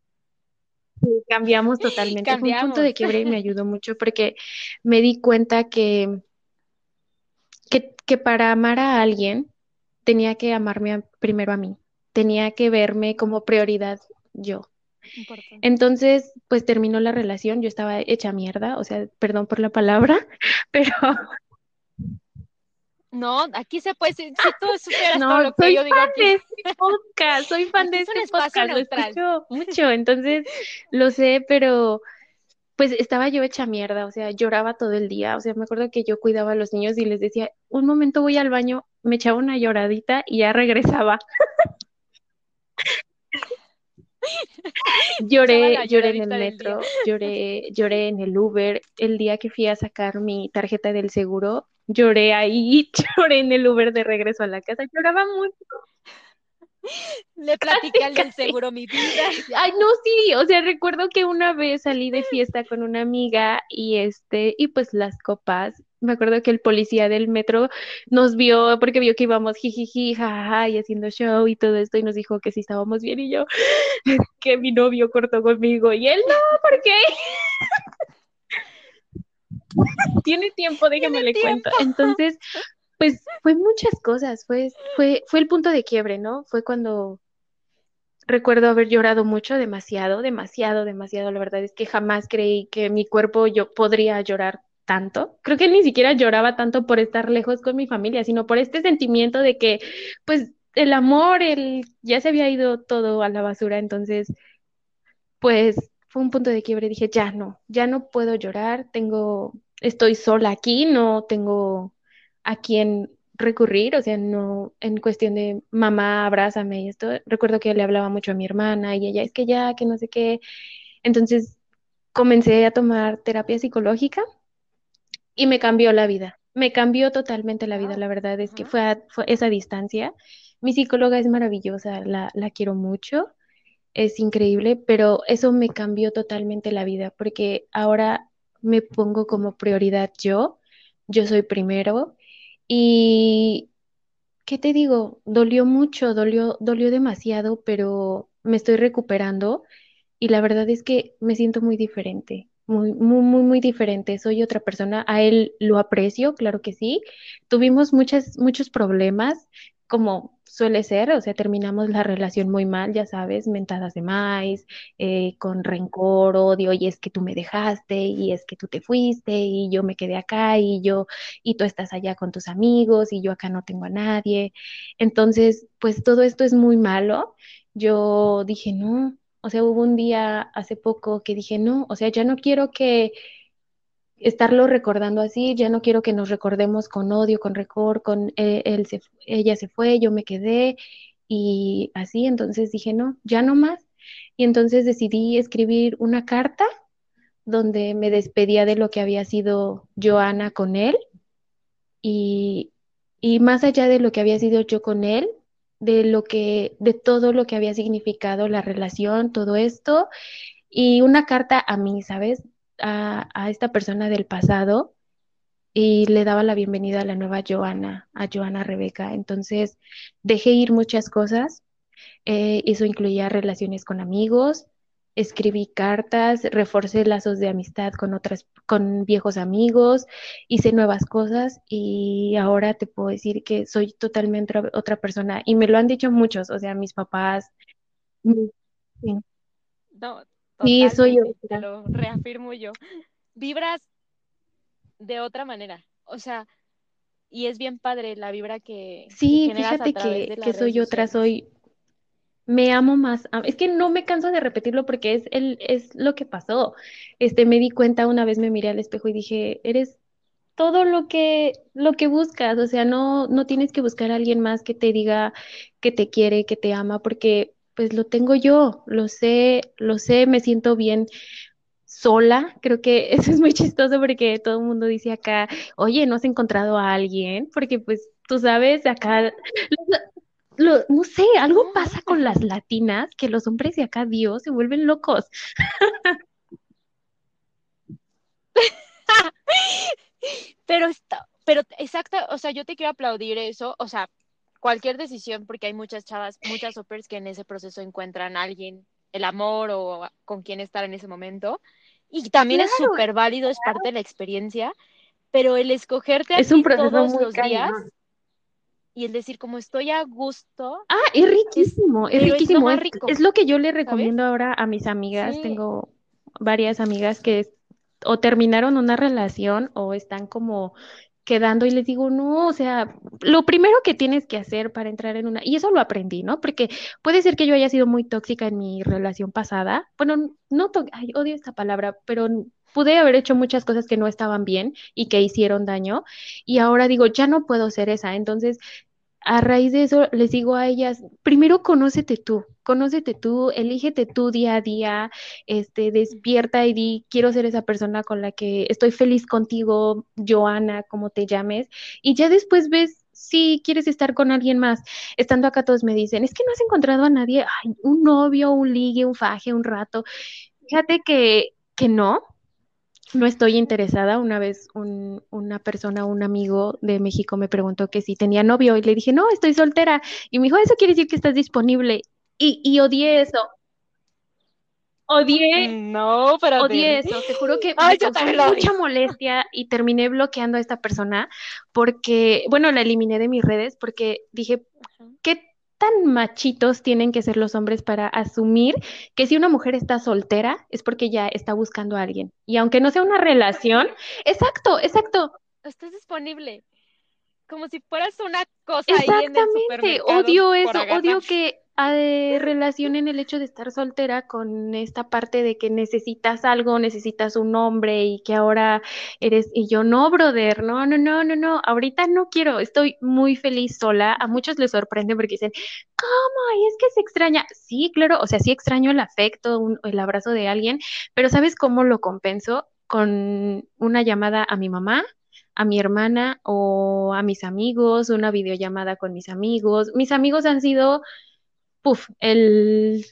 cambiamos totalmente. Fue un punto de quiebre y me ayudó mucho porque me di cuenta que, que, que para amar a alguien tenía que amarme primero a mí, tenía que verme como prioridad yo. Entonces, pues terminó la relación, yo estaba hecha mierda, o sea, perdón por la palabra, pero... No, aquí se puede, si, si tú supieras todo lo que yo digo aquí. De este podcast, soy fan de este podcast, lo escucho mucho, entonces lo sé, pero pues estaba yo hecha mierda, o sea, lloraba todo el día, o sea, me acuerdo que yo cuidaba a los niños y les decía, un momento voy al baño, me echaba una lloradita y ya regresaba. Lloré, lloré en el metro, lloré, lloré en el Uber. El día que fui a sacar mi tarjeta del seguro, lloré ahí, lloré en el Uber de regreso a la casa. Lloraba mucho. Le platiqué al del seguro mi vida. Ay, no, sí, o sea, recuerdo que una vez salí de fiesta con una amiga y este, y pues las copas, me acuerdo que el policía del metro nos vio porque vio que íbamos jijiji, jaja, y haciendo show y todo esto y nos dijo que sí estábamos bien y yo, que mi novio cortó conmigo y él, no, ¿por qué? Tiene tiempo, déjame le cuento. Entonces, pues fue muchas cosas, fue, fue, fue el punto de quiebre, ¿no? Fue cuando recuerdo haber llorado mucho, demasiado, demasiado, demasiado. La verdad es que jamás creí que mi cuerpo yo podría llorar tanto. Creo que ni siquiera lloraba tanto por estar lejos con mi familia, sino por este sentimiento de que, pues, el amor, el, ya se había ido todo a la basura, entonces, pues, fue un punto de quiebre. Dije, ya no, ya no puedo llorar, tengo, estoy sola aquí, no tengo a quien recurrir, o sea, no en cuestión de mamá, abrázame y esto. Recuerdo que le hablaba mucho a mi hermana y ella es que ya, que no sé qué. Entonces comencé a tomar terapia psicológica y me cambió la vida. Me cambió totalmente la vida, la verdad es que fue a fue esa distancia. Mi psicóloga es maravillosa, la, la quiero mucho, es increíble, pero eso me cambió totalmente la vida porque ahora me pongo como prioridad yo, yo soy primero y, ¿qué te digo? Dolió mucho, dolió, dolió demasiado, pero me estoy recuperando y la verdad es que me siento muy diferente, muy, muy, muy, diferente. Soy otra persona. A él lo aprecio, claro que sí. Tuvimos muchas, muchos problemas, como suele ser, o sea, terminamos la relación muy mal, ya sabes, mentadas de maíz, eh, con rencor, odio, y es que tú me dejaste, y es que tú te fuiste, y yo me quedé acá, y yo, y tú estás allá con tus amigos, y yo acá no tengo a nadie. Entonces, pues todo esto es muy malo. Yo dije, no, o sea, hubo un día hace poco que dije, no, o sea, ya no quiero que estarlo recordando así, ya no quiero que nos recordemos con odio, con rencor, con eh, él se, ella se fue, yo me quedé y así, entonces dije, no, ya no más. Y entonces decidí escribir una carta donde me despedía de lo que había sido Joana con él y, y más allá de lo que había sido yo con él, de lo que, de todo lo que había significado la relación, todo esto, y una carta a mí, ¿sabes? a, esta persona del pasado y le daba la bienvenida a la nueva Joana, a Joana Rebeca. Entonces dejé ir muchas cosas. Eh, eso incluía relaciones con amigos, escribí cartas, reforcé lazos de amistad con otras, con viejos amigos, hice nuevas cosas y ahora te puedo decir que soy totalmente otra persona. Y me lo han dicho muchos, o sea, mis papás. Sí. No, Sí, soy yo. Te lo reafirmo yo. Vibras de otra manera. O sea, y es bien padre la vibra que. Sí, fíjate que, que soy otra, soy. Me amo más. Es que no me canso de repetirlo porque es, el, es lo que pasó. Este, me di cuenta una vez me miré al espejo y dije, eres todo lo que, lo que buscas. O sea, no, no tienes que buscar a alguien más que te diga que te quiere, que te ama, porque pues lo tengo yo, lo sé, lo sé, me siento bien sola. Creo que eso es muy chistoso porque todo el mundo dice acá, oye, ¿no has encontrado a alguien? Porque pues tú sabes, acá, no sé, algo pasa con las latinas que los hombres de acá, Dios, se vuelven locos. pero está, pero exacto, o sea, yo te quiero aplaudir eso, o sea, cualquier decisión, porque hay muchas chavas, muchas opers que en ese proceso encuentran a alguien, el amor o con quien estar en ese momento. Y también es súper válido, es parte de la experiencia, pero el escogerte es un proceso todos los días y el decir como estoy a gusto. Ah, es riquísimo, es, riquísimo. Es, lo que yo le recomiendo ahora a mis amigas. Tengo varias amigas que o terminaron una relación o están como quedando y les digo, no, o sea, lo primero que tienes que hacer para entrar en una, y eso lo aprendí, ¿no? Porque puede ser que yo haya sido muy tóxica en mi relación pasada, bueno, no, ay, odio esta palabra, pero pude haber hecho muchas cosas que no estaban bien y que hicieron daño, y ahora digo, ya no puedo ser esa, entonces a raíz de eso les digo a ellas, primero conócete tú, conócete tú, elígete tú día a día, este, despierta y di, quiero ser esa persona con la que estoy feliz contigo, Joana, como te llames, y ya después ves si quieres estar con alguien más. Estando acá todos me dicen, es que no has encontrado a nadie, Ay, un novio, un ligue, un faje, un rato. Fíjate que, que no, no estoy interesada. Una vez una persona, un amigo de México me preguntó que si tenía novio y le dije, no, estoy soltera. Y me dijo, eso quiere decir que estás disponible. Y, y odié eso. Odié. No, pero. Odié eso. Te juro que me causó mucha molestia y terminé bloqueando a esta persona porque, bueno, la eliminé de mis redes porque dije, ¿qué tan machitos tienen que ser los hombres para asumir que si una mujer está soltera es porque ya está buscando a alguien. Y aunque no sea una relación, exacto, exacto. Estás disponible. Como si fueras una cosa ahí en el Exactamente, odio eso, odio que de relación en el hecho de estar soltera con esta parte de que necesitas algo, necesitas un hombre y que ahora eres, y yo no, brother, no, no, no, no, no, ahorita no quiero, estoy muy feliz sola, a muchos les sorprende porque dicen, ¿cómo? Y es que se extraña, sí, claro, o sea, sí extraño el afecto, el abrazo de alguien, pero ¿sabes cómo lo compenso? Con una llamada a mi mamá, a mi hermana o a mis amigos, una videollamada con mis amigos. Mis amigos han sido puf, el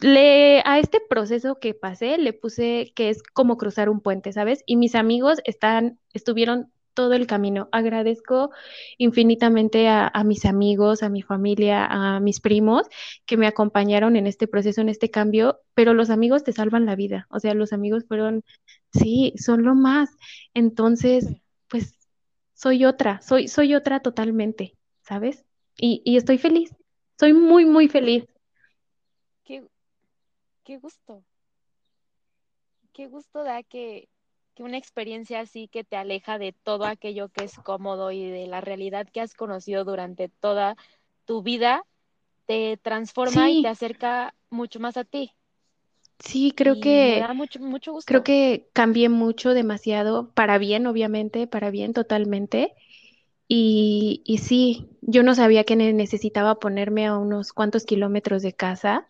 le a este proceso que pasé le puse que es como cruzar un puente, ¿sabes? Y mis amigos están estuvieron todo el camino. Agradezco infinitamente a, a, mis amigos, a mi familia, a mis primos que me acompañaron en este proceso, en este cambio, pero los amigos te salvan la vida. O sea, los amigos fueron, sí, son lo más. Entonces, pues soy otra, soy, soy otra totalmente, ¿sabes? Y, y estoy feliz. Soy muy, muy feliz. Qué, qué gusto. Qué gusto da que, que una experiencia así que te aleja de todo aquello que es cómodo y de la realidad que has conocido durante toda tu vida, te transforma y te acerca mucho más a ti. Sí, creo que me da mucho, mucho gusto. creo que cambié mucho, demasiado, para bien, obviamente, para bien, totalmente. Y, y sí, yo no sabía que necesitaba ponerme a unos cuantos kilómetros de casa.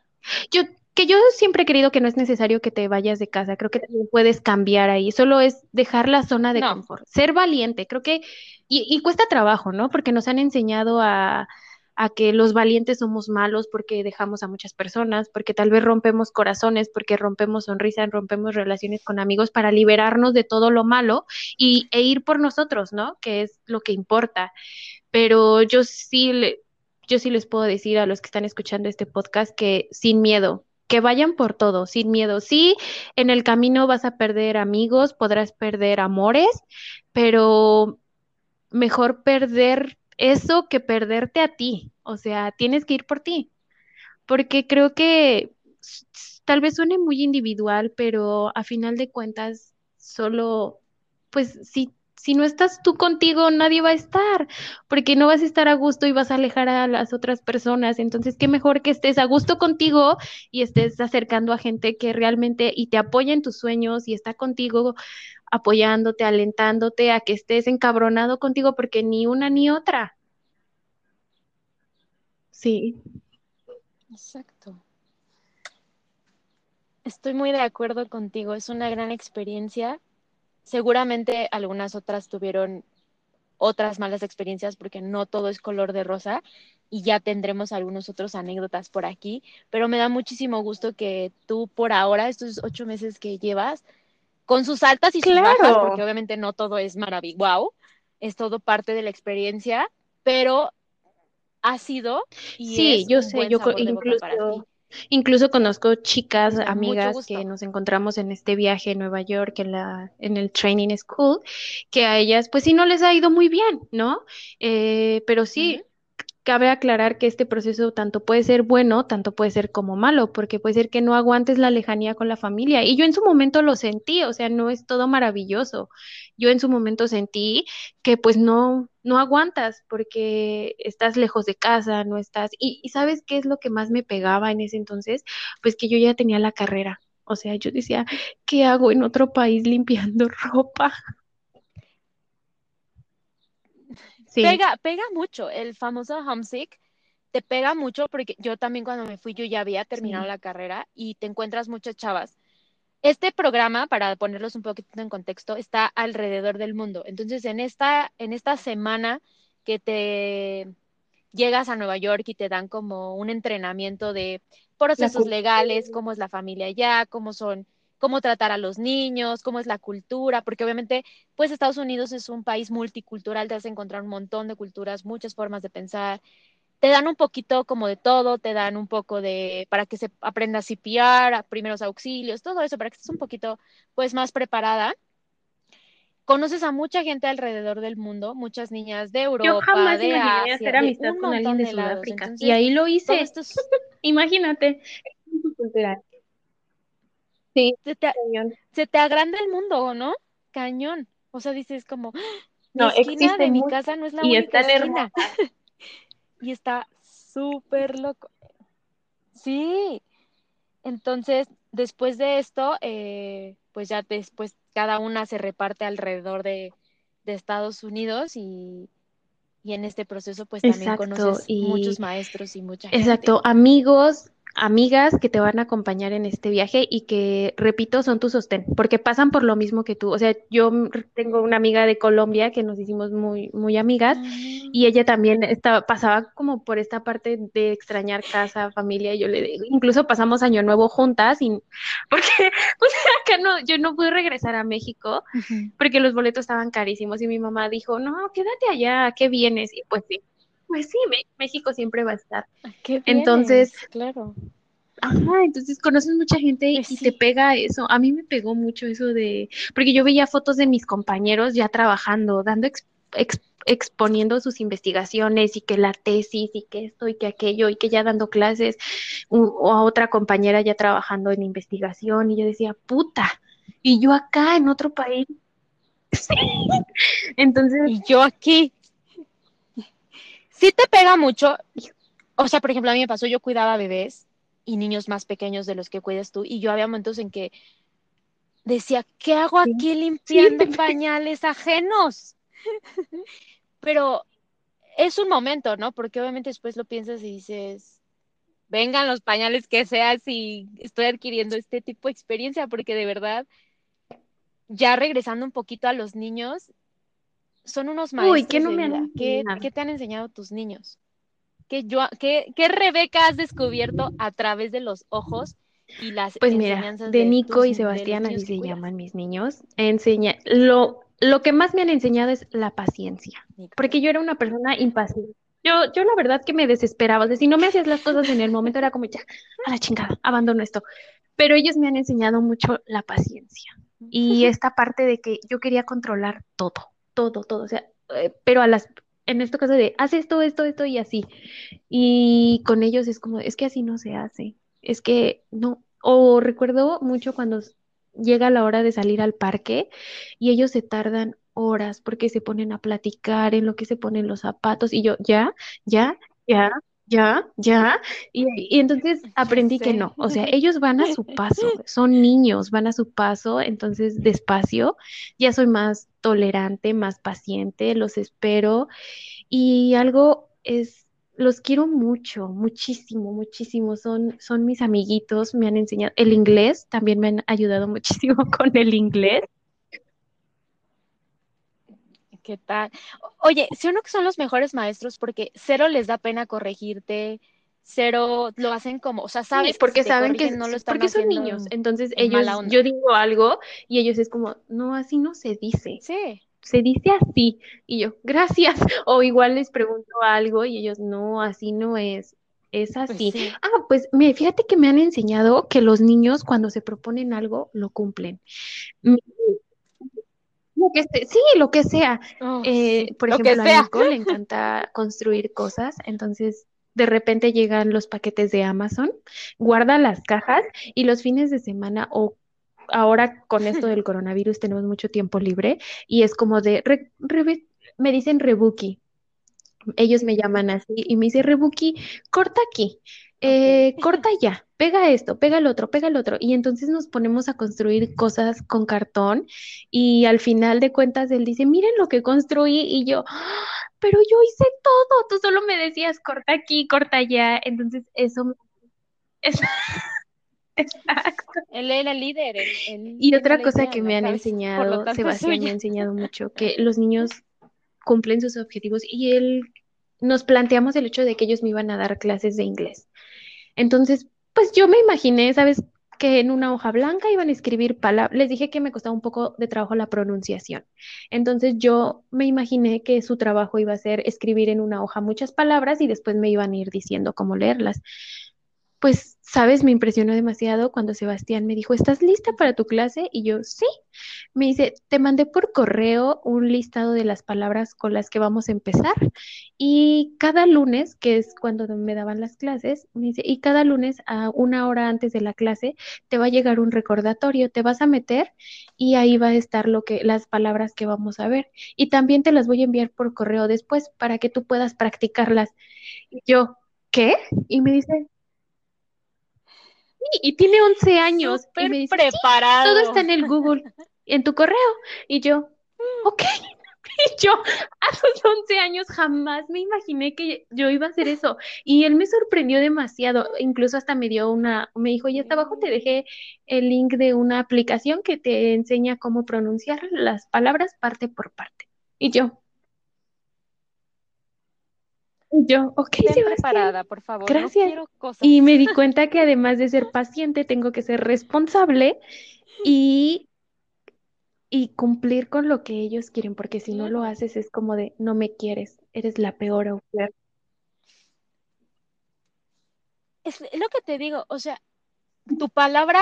Yo, que yo siempre he querido que no es necesario que te vayas de casa, creo que también puedes cambiar ahí, solo es dejar la zona de confort, ser valiente, creo que, y, y cuesta trabajo, ¿no? Porque nos han enseñado a, a que los valientes somos malos porque dejamos a muchas personas, porque tal vez rompemos corazones, porque rompemos sonrisas, rompemos relaciones con amigos para liberarnos de todo lo malo y, e ir por nosotros, ¿no? Que es lo que importa. Pero yo sí, yo sí les puedo decir a los que están escuchando este podcast que sin miedo, que vayan por todo, sin miedo. Sí, en el camino vas a perder amigos, podrás perder amores, pero mejor perder eso que perderte a ti. O sea, tienes que ir por ti. Porque creo que tal vez suene muy individual, pero a final de cuentas, solo, pues si, si no estás tú contigo, nadie va a estar, porque no vas a estar a gusto y vas a alejar a las otras personas. Entonces, qué mejor que estés a gusto contigo y estés acercando a gente que realmente y te apoya en tus sueños y está contigo apoyándote, alentándote a que estés encabronado contigo porque ni una ni otra. Sí. Exacto. Estoy muy de acuerdo contigo, es una gran experiencia. Seguramente algunas otras tuvieron otras malas experiencias porque no todo es color de rosa y ya tendremos algunos otros anécdotas por aquí, pero me da muchísimo gusto que tú por ahora, estos ocho meses que llevas, con sus altas y sus bajas, porque obviamente no todo es maravilloso, wow, es todo parte de la experiencia, pero ha sido y sí, yo sé, yo incluso incluso conozco chicas, amigas que nos encontramos en este viaje en Nueva York en la en el training school, que a ellas pues sí no les ha ido muy bien, ¿no? Eh, pero sí, cabe aclarar que este proceso tanto puede ser bueno, tanto puede ser como malo, porque puede ser que no aguantes la lejanía con la familia. Y yo en su momento lo sentí, o sea, no es todo maravilloso. Yo en su momento sentí que pues no, no aguantas porque estás lejos de casa, no estás. Y, y sabes qué es lo que más me pegaba en ese entonces? Pues que yo ya tenía la carrera. O sea, yo decía, ¿qué hago en otro país limpiando ropa? Pega, pega mucho, el famoso homesick te pega mucho porque yo también cuando me fui yo ya había terminado la carrera y te encuentras muchas chavas. Este programa, para ponerlos un poquito en contexto, está alrededor del mundo. Entonces, en esta, en esta semana que te llegas a Nueva York y te dan como un entrenamiento de procesos legales, cómo es la familia allá, cómo son cómo tratar a los niños, cómo es la cultura, porque obviamente, pues Estados Unidos es un país multicultural, te vas a encontrar un montón de culturas, muchas formas de pensar. Te dan un poquito como de todo, te dan un poco de, para que se aprenda a CPR, primeros auxilios, todo eso, para que estés un poquito, pues, más preparada. conoces a mucha gente alrededor del mundo, muchas niñas de Yo Europa, jamás de imaginé Asia, hacer amistad con alguien de de. Sudáfrica. Y ahí lo hice. Imagínate. Cultural. Sí, se te, cañón. se te agranda el mundo, ¿no? Cañón. O sea, dices como, "Ah, mi No, esquina existe de mi casa no es la y única esquina. Y está súper loco. Sí. Entonces, después de esto, eh, pues ya después cada una se reparte alrededor de, de Estados Unidos y, y en este proceso pues también Exacto, conoces y muchos maestros y mucha gente. exacto, amigos, amigas que te van a acompañar en este viaje y que, repito, son tu sostén, porque pasan por lo mismo que tú. O sea, yo tengo una amiga de Colombia que nos hicimos muy, muy amigas Ah, y ella también estaba, pasaba como por esta parte de extrañar casa, familia, y yo le digo, incluso pasamos Año Nuevo juntas y porque, o sea, acá no, yo no pude regresar a México porque los boletos estaban carísimos y mi mamá dijo, no, quédate allá, ¿a qué vienes? Y pues sí, pues sí, México siempre va a estar. ¿A qué Entonces? Claro. Ajá, entonces conoces mucha gente y Pues te pega eso. A mí me pegó mucho eso de, porque yo veía fotos de mis compañeros ya trabajando, dando ex- ex- exponiendo sus investigaciones y que la tesis y que esto y que aquello y que ya dando clases, u- o a otra compañera ya trabajando en investigación y yo decía, puta, y yo acá en otro país. Sí. Entonces, Y yo aquí. Sí te pega mucho. O sea, por ejemplo, a mí me pasó, yo cuidaba bebés y niños más pequeños de los que cuidas tú, y yo había momentos en que decía, ¿qué hago aquí limpiando Sí. pañales ajenos? Pero es un momento, ¿no? Porque obviamente después lo piensas y dices, vengan los pañales que sea si estoy adquiriendo este tipo de experiencia, porque de verdad, ya regresando un poquito a los niños, son unos uy, ¿qué maestros no me han. ¿Qué, te han enseñado tus niños? ¿Qué, yo, qué, qué Rebeca has descubierto a través de los ojos y las Pues mira, enseñanzas de de, Nico y Sebastián, así se cuidas? llaman mis niños, enseña, lo, lo que más me han enseñado es la paciencia, Nico. porque yo era una persona impaciente. Yo, yo la verdad que me desesperaba, o sea, si no me hacías las cosas en el momento era como ya, a la chingada, abandono esto. Pero ellos me han enseñado mucho la paciencia y esta parte de que yo quería controlar todo, todo, todo, o sea, eh, pero a las, en este caso de, haz esto, esto, esto y así. Y con ellos es como, es que así no se hace, es que no. O recuerdo mucho cuando llega la hora de salir al parque y ellos se tardan horas porque se ponen a platicar en lo que se ponen los zapatos y yo, ya, ya, ya. Ya, ya, y, y entonces aprendí que no, o sea, ellos van a su paso, son niños, van a su paso, entonces despacio, ya soy más tolerante, más paciente, los espero y algo es, los quiero mucho, muchísimo, muchísimo. Son, son mis amiguitos, me han enseñado el inglés, también me han ayudado muchísimo con el inglés. ¿Qué tal? Oye, si uno que son los mejores maestros porque cero les da pena corregirte, cero lo hacen como, o sea, sabes porque saben que, no lo están porque son niños, en, entonces en ellos, yo digo algo y ellos es como, no, así no se dice. Sí, se dice así. Y yo, gracias. O igual les pregunto algo y ellos, no, así no es. Es pues así. sí. Ah, pues me, fíjate que me han enseñado que los niños cuando se proponen algo, lo cumplen. Lo que se- sí, lo que sea. Oh, Eh, por ejemplo, a. Nico le encanta construir cosas, entonces de repente llegan los paquetes de Amazon, guarda las cajas y los fines de semana o ahora con esto del coronavirus tenemos mucho tiempo libre y es como de, re- me dicen Rebuki, ellos me llaman así y me dice Rebuki, corta aquí, eh, corta ya, pega esto, pega el otro, pega el otro. Y entonces nos ponemos a construir cosas con cartón y al final de cuentas él dice, miren lo que construí y yo, "Ah, pero yo hice todo, tú solo me decías corta aquí, corta allá. Entonces eso me... es- Exacto. Él era líder, él, él Y otra cosa que me han enseñado, Sebastián me ha enseñado mucho, que los niños cumplen sus objetivos y él nos planteamos el hecho de que ellos me iban a dar clases de inglés. Entonces, pues yo me imaginé, ¿sabes? Que en una hoja blanca iban a escribir palabras. Les dije que me costaba un poco de trabajo la pronunciación. Entonces yo me imaginé que su trabajo iba a ser escribir en una hoja muchas palabras y después me iban a ir diciendo cómo leerlas. Pues, sabes, me impresionó demasiado cuando Sebastián me dijo, ¿estás lista para tu clase? Y yo, sí. Me dice, te mandé por correo un listado de las palabras con las que vamos a empezar. Y cada lunes, que es cuando me daban las clases, me dice, y cada lunes a una hora antes de la clase te va a llegar un recordatorio, te vas a meter y ahí va a estar lo que, las palabras que vamos a ver. Y también te las voy a enviar por correo después para que tú puedas practicarlas. Y yo, ¿qué? Y me dice, y tiene 11 años. y me dice, preparado. todo está en el Google, en tu correo. Y yo, ok. Y yo, a sus 11 años jamás me imaginé que yo iba a hacer eso. Y él me sorprendió demasiado. Incluso hasta me dio una, me dijo, y hasta abajo te dejé el link de una aplicación que te enseña cómo pronunciar las palabras parte por parte. Y yo, yo, ok, Ten preparada, por favor. Gracias. Y me di cuenta que además de ser paciente, tengo que ser responsable y, y cumplir con lo que ellos quieren, porque si no lo haces es como de, no me quieres, eres la peor autor. Es lo que te digo, o sea, tu palabra,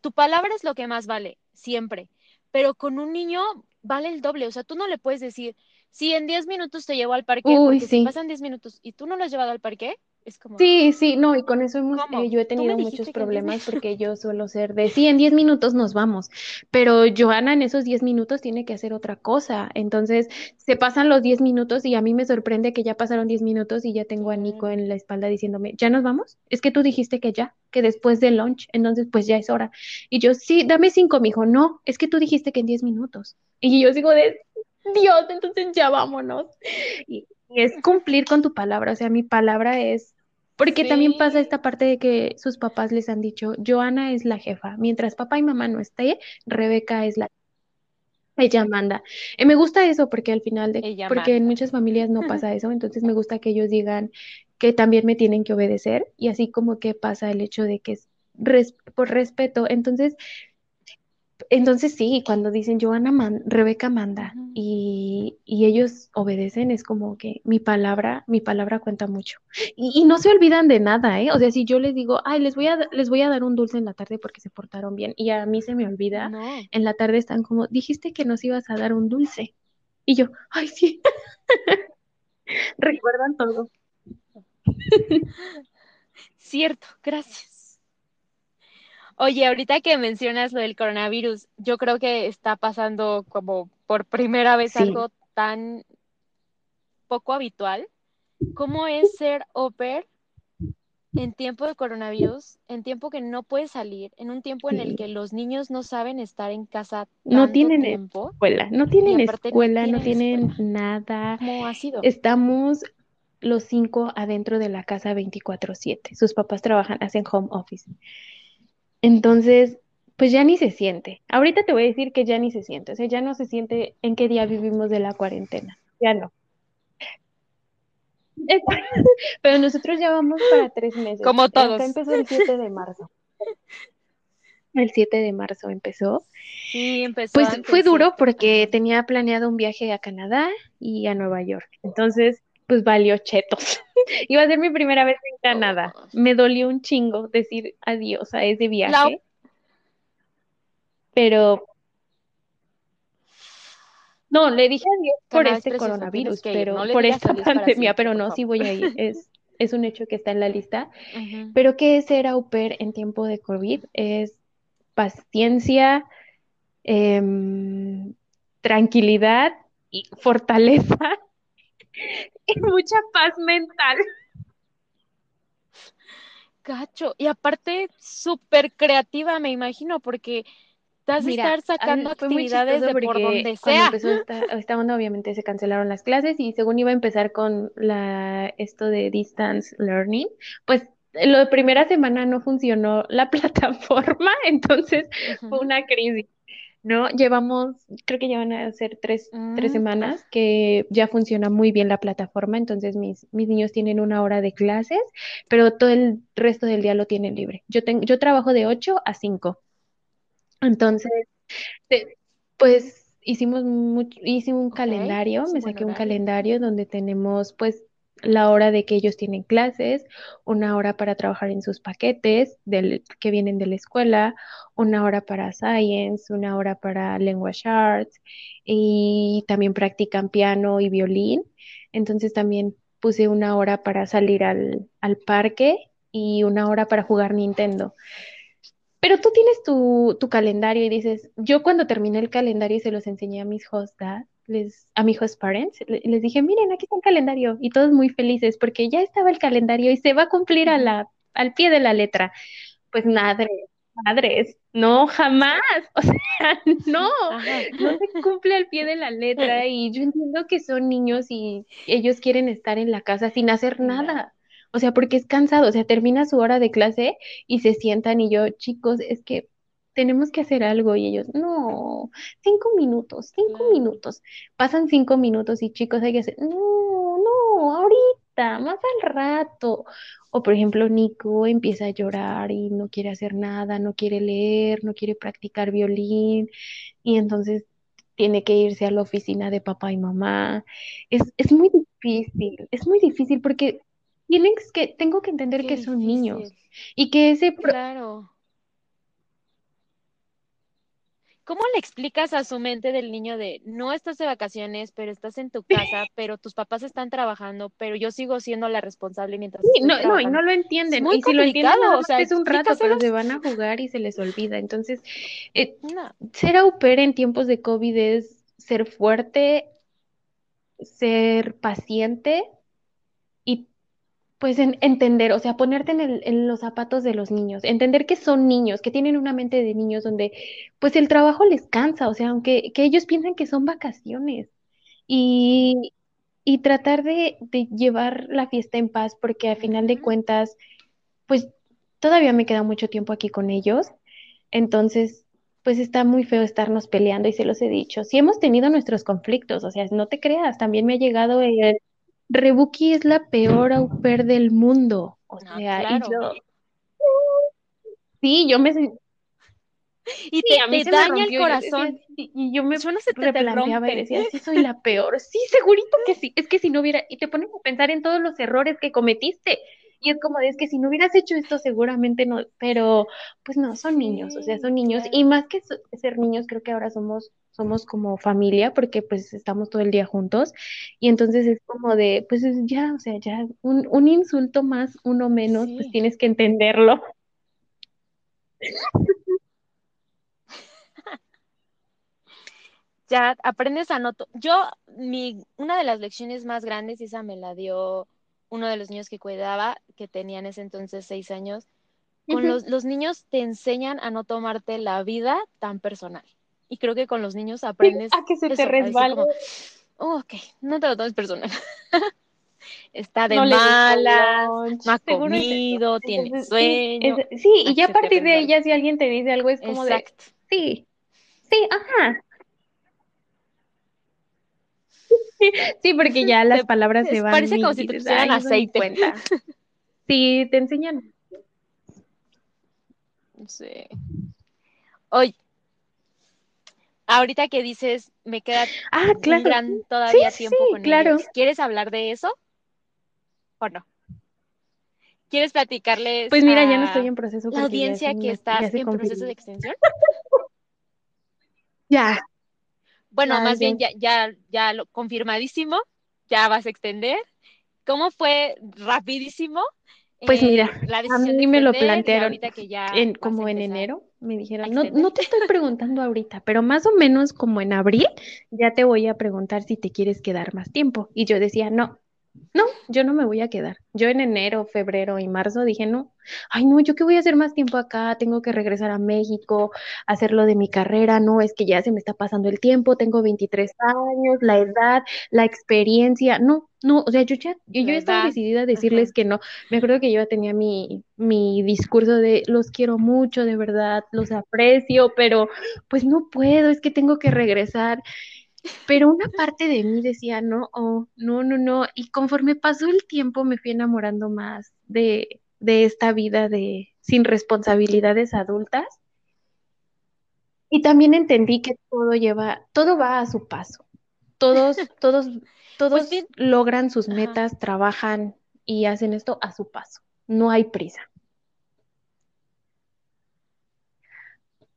tu palabra es lo que más vale, siempre, pero con un niño vale el doble, o sea, tú no le puedes decir, si en 10 minutos te llevo al parque, Uy, sí. si pasan 10 minutos y tú no lo has llevado al parque, es como... Sí, sí, no, y con eso hemos, eh, yo he tenido muchos problemas porque yo suelo ser de, sí, en 10 minutos nos vamos, pero Joana en esos 10 minutos tiene que hacer otra cosa, entonces se pasan los 10 minutos y a mí me sorprende que ya pasaron 10 minutos y ya tengo a Nico en la espalda diciéndome, ¿ya nos vamos? Es que tú dijiste que ya, que después del lunch, entonces pues ya es hora. Y yo, sí, dame 5, me dijo, no, es que tú dijiste que en 10 minutos. Y yo sigo de, Dios, entonces ya vámonos. Y, es cumplir con tu palabra, o sea, mi palabra es, porque también pasa esta parte de que sus papás les han dicho, Joana es la jefa, mientras papá y mamá no esté, Rebeca es la ella manda. Y me gusta eso porque al final de, porque en muchas familias no pasa eso, entonces me gusta que ellos digan que también me tienen que obedecer y así como que pasa el hecho de que es por respeto. Entonces, entonces sí, cuando dicen Joana man, Rebeca manda y, ellos obedecen, es como que mi palabra, mi palabra cuenta mucho. Y, no se olvidan de nada, ¿eh? O sea, si yo les digo, ay, les voy a, les voy a dar un dulce en la tarde porque se portaron bien, y a mí se me olvida, en la tarde están como, dijiste que nos ibas a dar un dulce. Y yo, ay, sí. Recuerdan todo. Cierto, gracias. Oye, ahorita que mencionas lo del coronavirus, yo creo que está pasando como por primera vez algo tan poco habitual. ¿Cómo es ser oper en tiempo de coronavirus, en tiempo que no puedes salir, en un tiempo en el que los niños no saben estar en casa no tienen escuela, no tienen escuela, no tienen, nada. ¿Cómo ha sido? Estamos los cinco adentro de la casa 24/7. Sus papás trabajan, hacen home office. Entonces, pues ya ni se siente. Ahorita te voy a decir que ya ni se siente, o sea, ya no se siente en qué día vivimos de la cuarentena, ya no. Pero nosotros ya vamos para tres meses. Como todos. empezó el 7 de marzo. El 7 de marzo empezó. Sí, empezó. Pues fue duro porque tenía planeado un viaje a Canadá y a Nueva York. Entonces, pues valió chetos. Iba a ser mi primera vez en Canadá. Me dolió un chingo decir adiós a ese viaje. Pero no, le dije adiós por este coronavirus, pero por esta pandemia, pero no, sí voy a ir. Es, es un hecho que está en la lista. Pero ¿qué es ser au pair en tiempo de COVID? Es paciencia, em, tranquilidad y fortaleza y mucha paz mental. Cacho, y aparte súper creativa, me imagino, porque te has de estar sacando actividades de por donde sea. Empezó esta, esta, onda, obviamente se cancelaron las clases y según iba a empezar con la esto de distance learning, pues la primera semana no funcionó la plataforma, entonces fue una crisis. ¿No? Llevamos, creo que ya van a ser tres, tres mm, semanas que ya funciona muy bien la plataforma, entonces mis, mis niños tienen una hora de clases, pero todo el resto del día lo tienen libre. Yo, tengo, yo trabajo de 8 a 5. Entonces, pues hicimos mucho, hice un calendario, me saqué un calendario donde tenemos pues la hora de que ellos tienen clases, una hora para trabajar en sus paquetes que vienen de la escuela, una hora para science, una hora para language arts y también practican piano y violín. Entonces también puse una hora para salir al, al parque y una hora para jugar Nintendo. Pero tú tienes tu, tu, calendario y dices, yo cuando terminé el calendario y se los enseñé a mis host les, a mis host parents, les dije, miren, aquí está el calendario. Y todos muy felices porque ya estaba el calendario y se va a cumplir a la, al pie de la letra. Pues madre, madres, no, jamás. O sea, no, no se cumple al pie de la letra. Y yo entiendo que son niños y ellos quieren estar en la casa sin hacer nada. O sea, porque es cansado, o sea, termina su hora de clase y se sientan y yo, chicos, es que tenemos que hacer algo y ellos, no, cinco minutos, cinco minutos. Pasan cinco minutos y chicos hay que hacer, no, no, ahorita, más al rato. O por ejemplo, Nico empieza a llorar y no quiere hacer nada, no quiere leer, no quiere practicar violín y entonces tiene que irse a la oficina de papá y mamá. Es, es muy difícil, es muy difícil porque tienes que, tengo que entender que son niños y que ese... Claro. ¿Cómo le explicas a su mente del niño de no estás de vacaciones, pero estás en tu casa, pero tus papás están trabajando, pero yo sigo siendo la responsable mientras sí, no, no, y no lo entienden. y si lo entienden, o sea, es un rato, pero se van a jugar y se les olvida. Entonces, eh, ser au pair en tiempos de COVID es ser fuerte, ser paciente pues en, entender, o sea, ponerte en, el, en, los zapatos de los niños, entender que son niños, que tienen una mente de niños donde pues el trabajo les cansa, o sea, aunque que ellos piensan que son vacaciones y, y tratar de, de, llevar la fiesta en paz, porque a final de cuentas, pues todavía me queda mucho tiempo aquí con ellos, entonces pues está muy feo estarnos peleando y se los he dicho. Sí hemos tenido nuestros conflictos, o sea, no te creas, también me ha llegado el, Rebuki es la peor au pair del mundo. O sea, y yo. Sí, yo me. Y te, a mí te daña el corazón. y, yo me no se te replanteaba y decía, sí, soy la peor. Sí, segurito que sí. Es que si no hubiera. Y te pones a pensar en todos los errores que cometiste. Y es como, es que si no hubieras hecho esto, seguramente no, pero pues no, son niños, o sea, son niños. Y más que ser niños, creo que ahora somos, somos como familia, porque pues estamos todo el día juntos. Y entonces es como de, pues ya, o sea, ya, un, un insulto más, uno menos, pues tienes que entenderlo. ya aprendes a notar. Yo, mi, una de las lecciones más grandes, esa me la dio uno de los niños que cuidaba, que tenía en ese entonces seis años, con los, los, niños te enseñan a no tomarte la vida tan personal. Y creo que con los niños aprendes a que se te resbale. Oh, ok, no te lo tomes personal. Está de mala, no ha comido, tiene sueño. sí, y ya a partir de ella, si alguien te dice algo, es como Exacto. de. Sí, sí, ajá. Sí, porque ya las palabras se van. Parece como si te pusieran aceite. Cuenta. Sí, te enseñan. Sí. Oye, ahorita que dices, me queda ah, claro. gran todavía tiempo con claro. ellos. ¿Quieres hablar de eso? ¿O no? ¿Quieres platicarles? Pues mira, ya no estoy en proceso. La audiencia que está en proceso de extensión. ya, bueno, más bien ya, ya, ya lo confirmadísimo, ya vas a extender. ¿Cómo fue rapidísimo? Pues mira, eh, a mí me lo plantearon en, como en enero, me dijeron, no, no te estoy preguntando ahorita, pero más o menos como en abril ya te voy a preguntar si te quieres quedar más tiempo. Y yo decía, no, no, yo no me voy a quedar. Yo en enero, febrero y marzo dije, no, ay no, yo qué voy a hacer más tiempo acá, tengo que regresar a México, hacer lo de mi carrera, no, es que ya se me está pasando el tiempo, tengo 23 años, la edad, la experiencia, no, no, o sea, yo ya, yo, yo estaba decidida a decirles que no. Me acuerdo que yo tenía mi, mi discurso de los quiero mucho, de verdad, los aprecio, pero pues no puedo, es que tengo que regresar. Pero una parte de mí decía, no, oh, no, no, no. Y conforme pasó el tiempo me fui enamorando más de, de esta vida de sin responsabilidades adultas. Y también entendí que todo lleva, todo va a su paso. todos, todos, todos Pues logran sus Ajá. metas, trabajan y hacen esto a su paso. No hay prisa.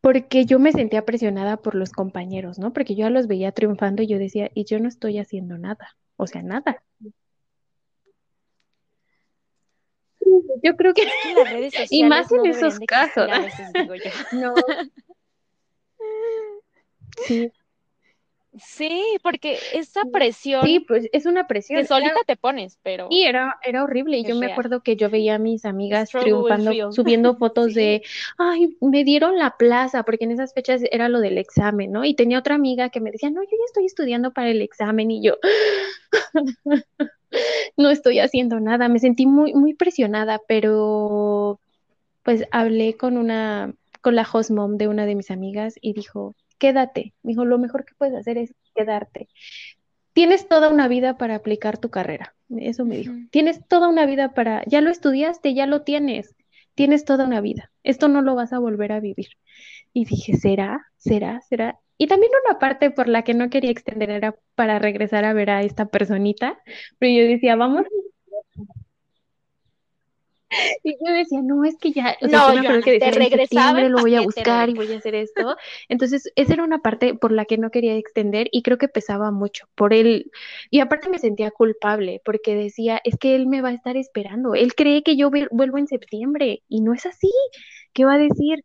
Porque yo me sentía presionada por los compañeros, ¿no? Porque yo ya los veía triunfando y yo decía, y yo no estoy haciendo nada, o sea, nada. Yo creo que, las redes sociales y más en no esos casos. veces, digo yo. No, sí, Sí, porque esa sí, presión sí, pues es una que presión. Era, solita te pones, pero y era, era horrible. Y yo me acuerdo que yo veía a mis amigas triunfando, subiendo fotos Sí. de, ay, me dieron la plaza, porque en esas fechas era lo del examen, ¿no? Y tenía otra amiga que me decía, no, yo ya estoy estudiando para el examen. Y yo, no estoy haciendo nada. Me sentí muy, muy presionada, pero pues hablé con una, con la host mom de una de mis amigas y dijo, quédate. Me dijo, lo mejor que puedes hacer es quedarte. Tienes toda una vida para aplicar tu carrera. Eso me dijo. Tienes toda una vida para, ya lo estudiaste, ya lo tienes. Tienes toda una vida. Esto no lo vas a volver a vivir. Y dije, ¿será? ¿Será? ¿Será? Y también una parte por la que no quería extender era para regresar a ver a esta personita, pero yo decía, vamos. Y yo decía, no, es que ya, o sea, No, yo me acuerdo te decía, en lo voy a buscar y voy a hacer esto. Entonces, esa era una parte por la que no quería extender y creo que pesaba mucho por él. Y aparte me sentía culpable porque decía, es que él me va a estar esperando. Él cree que yo vuel- vuelvo en septiembre y no es así. ¿Qué va a decir?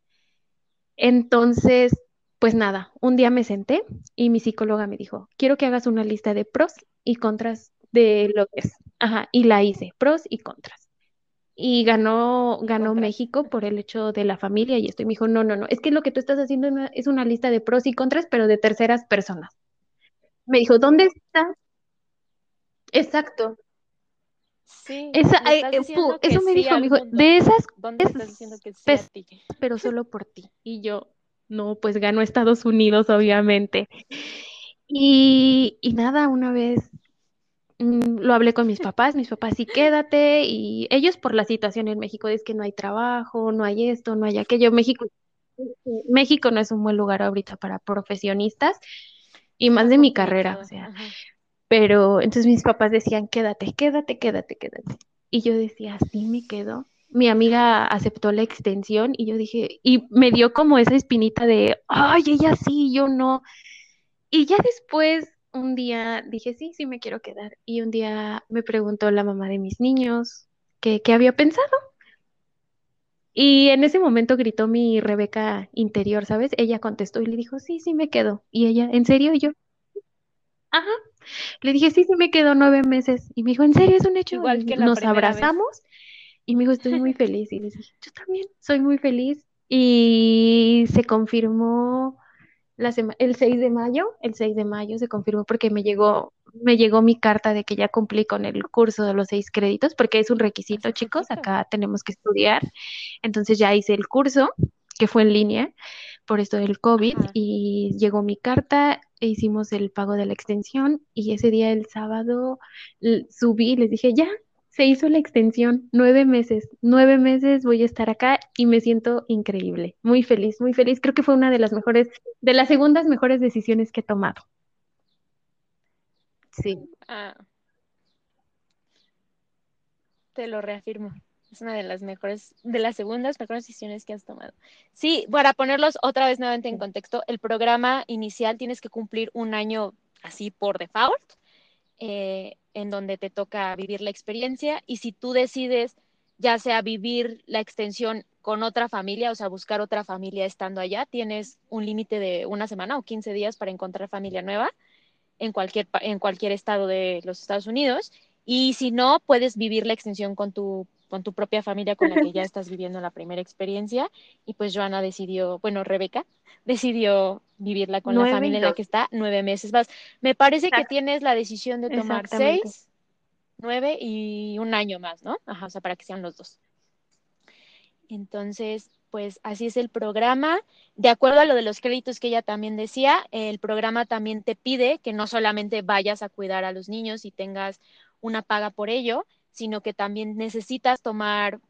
Entonces, pues nada, un día me senté y mi psicóloga me dijo, quiero que hagas una lista de pros y contras de lo que es. Ajá, y la hice, pros y contras. Y ganó, ganó. México por el hecho de la familia y esto. Y me dijo, no, no, no, es que lo que tú estás haciendo es una lista de pros y contras, pero de terceras personas. Me dijo, ¿dónde está? Exacto. Sí, Esa, estás eh, diciendo pu- que eso me sí dijo, me dijo, de esas ¿Dónde estás diciendo que sí a pes- ti? pero solo por ti. Y yo, no, pues ganó Estados Unidos, obviamente. Y, y nada, una vez lo hablé con mis papás, mis papás sí quédate, y ellos por la situación en México es que no hay trabajo, no hay esto, no hay aquello. México, México no es un buen lugar ahorita para profesionistas y más de mi carrera, o sea, Ajá. pero entonces mis papás decían, quédate, quédate, quédate, quédate. Y yo decía, sí me quedo. Mi amiga aceptó la extensión y yo dije, y me dio como esa espinita de, ay, ella sí, yo no. Y ya después, un día dije, sí, sí me quiero quedar. Y un día me preguntó la mamá de mis niños que qué había pensado. Y en ese momento gritó mi Rebeca interior, ¿sabes? Ella contestó y le dijo, sí, sí me quedo. Y ella, ¿en serio? Y yo, ajá. Le dije, sí, sí me quedo nueve meses. Y me dijo, ¿en serio es un hecho? Igual que la nos vez. abrazamos y me dijo, estoy muy feliz. Y le dije, yo también, soy muy feliz. Y se confirmó la sema- el 6 de mayo, el 6 de mayo se confirmó porque me llegó, me llegó mi carta de que ya cumplí con el curso de los seis créditos, porque es un requisito, Hace chicos, acá tenemos que estudiar. Entonces ya hice el curso, que fue en línea por esto del COVID, Ajá. y llegó mi carta, e hicimos el pago de la extensión, y ese día, el sábado, subí y les dije, ya, se hizo la extensión, nueve meses, nueve meses voy a estar acá y me siento increíble, muy feliz, muy feliz. Creo que fue una de las mejores, de las segundas mejores decisiones que he tomado. Sí, Ah, te lo reafirmo. Es una de las mejores, de las segundas mejores decisiones que has tomado. Sí, para ponerlos otra vez nuevamente en contexto, el programa inicial tienes que cumplir un año así por default, eh, en donde te toca vivir la experiencia y si tú decides ya sea vivir la extensión con otra familia, o sea, buscar otra familia estando allá, tienes un límite de una semana o 15 días para encontrar familia nueva en cualquier, en cualquier estado de los Estados Unidos. Y si no, puedes vivir la extensión con tu, con tu propia familia con la que ya estás viviendo la primera experiencia. Y pues Joana decidió, bueno, Rebeca decidió vivirla con la nueve familia en la que está nueve meses más. Me parece que tienes la decisión de tomar seis, nueve y un año más, ¿no? Ajá, o sea, para que sean los dos. Entonces, pues así es el programa. De acuerdo a lo de los créditos que ella también decía, el programa también te pide que no solamente vayas a cuidar a los niños y tengas una paga por ello, sino que también necesitas tomar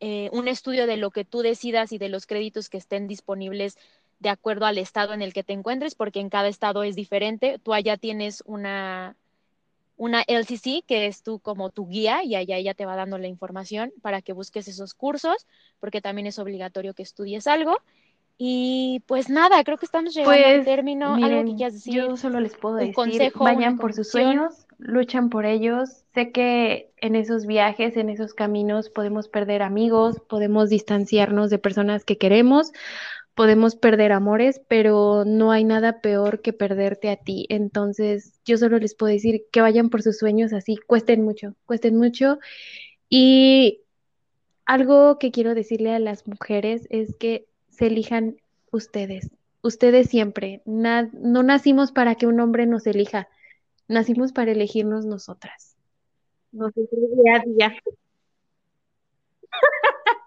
eh, un estudio de lo que tú decidas y de los créditos que estén disponibles de acuerdo al estado en el que te encuentres, porque en cada estado es diferente. Tú allá tienes una, una LCC, que es tú como tu guía, y allá ella te va dando la información para que busques esos cursos, porque también es obligatorio que estudies algo. Y pues nada, creo que estamos llegando al Pues término. ¿Algo que quieras decir? yo solo les puedo ¿Un decir, consejo, vayan por sus sueños, luchan por ellos. Sé que en esos viajes, en esos caminos podemos perder amigos, podemos distanciarnos de personas que queremos, podemos perder amores, pero no hay nada peor que perderte a ti. Entonces, yo solo les puedo decir que vayan por sus sueños así, cuesten mucho, cuesten mucho. Y algo que quiero decirle a las mujeres es que se elijan ustedes, ustedes siempre. No nacimos para que un hombre nos elija, nacimos para elegirnos nosotras. Nosotros día a día.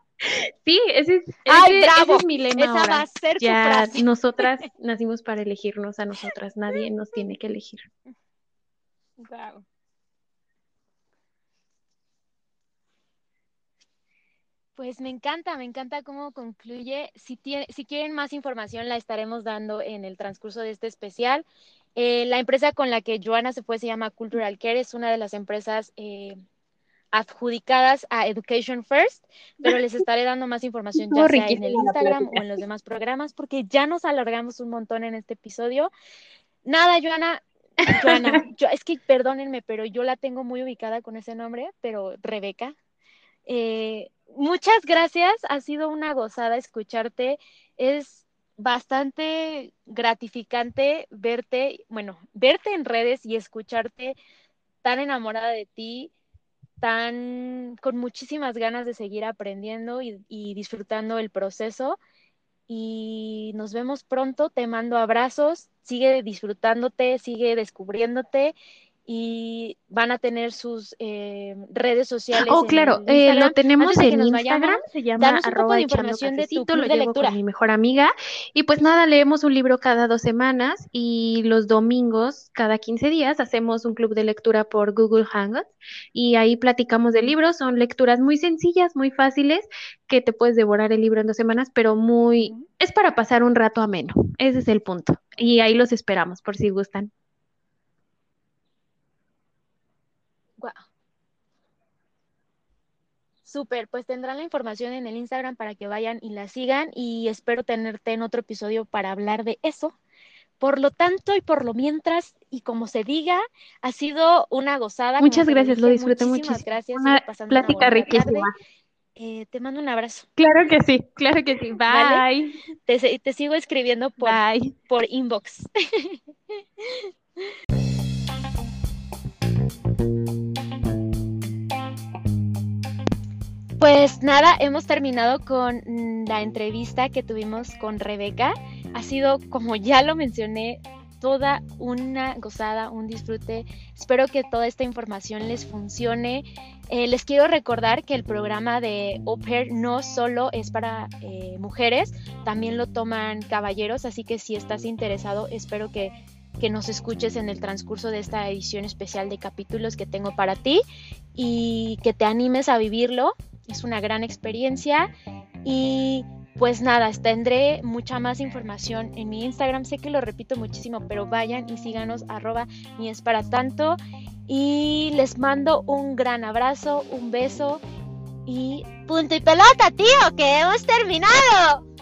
Sí, ese es, ¡Ay, ese- bravo! ese es mi lema Esa va ahora. a ser tu Ya frase. nosotras nacimos para elegirnos a nosotras, nadie nos tiene que elegir. Guau. Pues me encanta, me encanta cómo concluye. Si, tie- si quieren más información, la estaremos dando en el transcurso de este especial. Eh, la empresa con la que Joana se fue se llama Cultural Care, es una de las empresas eh, adjudicadas a Education First, pero les estaré dando más información ya sea en el Instagram o en los demás programas, porque ya nos alargamos un montón en este episodio. Nada, Joana, Joana, yo, es que perdónenme, pero yo la tengo muy ubicada con ese nombre, pero Rebeca. Eh, muchas gracias, ha sido una gozada escucharte. Es bastante gratificante verte, bueno, verte en redes y escucharte tan enamorada de ti, tan con muchísimas ganas de seguir aprendiendo y, disfrutando el proceso. Y nos vemos pronto, te mando abrazos, sigue disfrutándote, sigue descubriéndote y van a tener sus eh, redes sociales. Oh, en claro, eh, lo tenemos en Instagram, vayamos, se llama danos un poco arroba de información de tu club lo de llevo lectura. con mi mejor amiga. Y pues nada, leemos un libro cada dos semanas y los domingos, cada 15 días, hacemos un club de lectura por Google Hangouts y ahí platicamos de libros. Son lecturas muy sencillas, muy fáciles, que te puedes devorar el libro en dos semanas, pero muy, es para pasar un rato ameno. Ese es el punto. Y ahí los esperamos por si gustan. Súper, pues tendrán la información en el Instagram para que vayan y la sigan y espero tenerte en otro episodio para hablar de eso. Por lo tanto y por lo mientras, y como se diga, ha sido una gozada. Muchas gracias, lo disfruté muchísimo. gracias. Una una plática tarde. riquísima. Eh, te mando un abrazo. Claro que sí, claro que sí. ¿Vale? Bye. Te, te sigo escribiendo por, Bye. por inbox. Pues nada, hemos terminado con mm, la entrevista que tuvimos con Rebeca. Ha sido, como ya lo mencioné, toda una gozada, un disfrute. Espero que toda esta información les funcione. Eh, les quiero recordar que el programa de Au no solo es para eh, mujeres, también lo toman caballeros, así que si estás interesado, espero que, que nos escuches en el transcurso de esta edición especial de capítulos que tengo para ti y que te animes a vivirlo. Es una gran experiencia y pues nada, tendré mucha más información en mi Instagram. Sé que lo repito muchísimo, pero vayan y síganos arroba ni es para tanto. Y les mando un gran abrazo, un beso y punto y pelota, tío, que hemos terminado.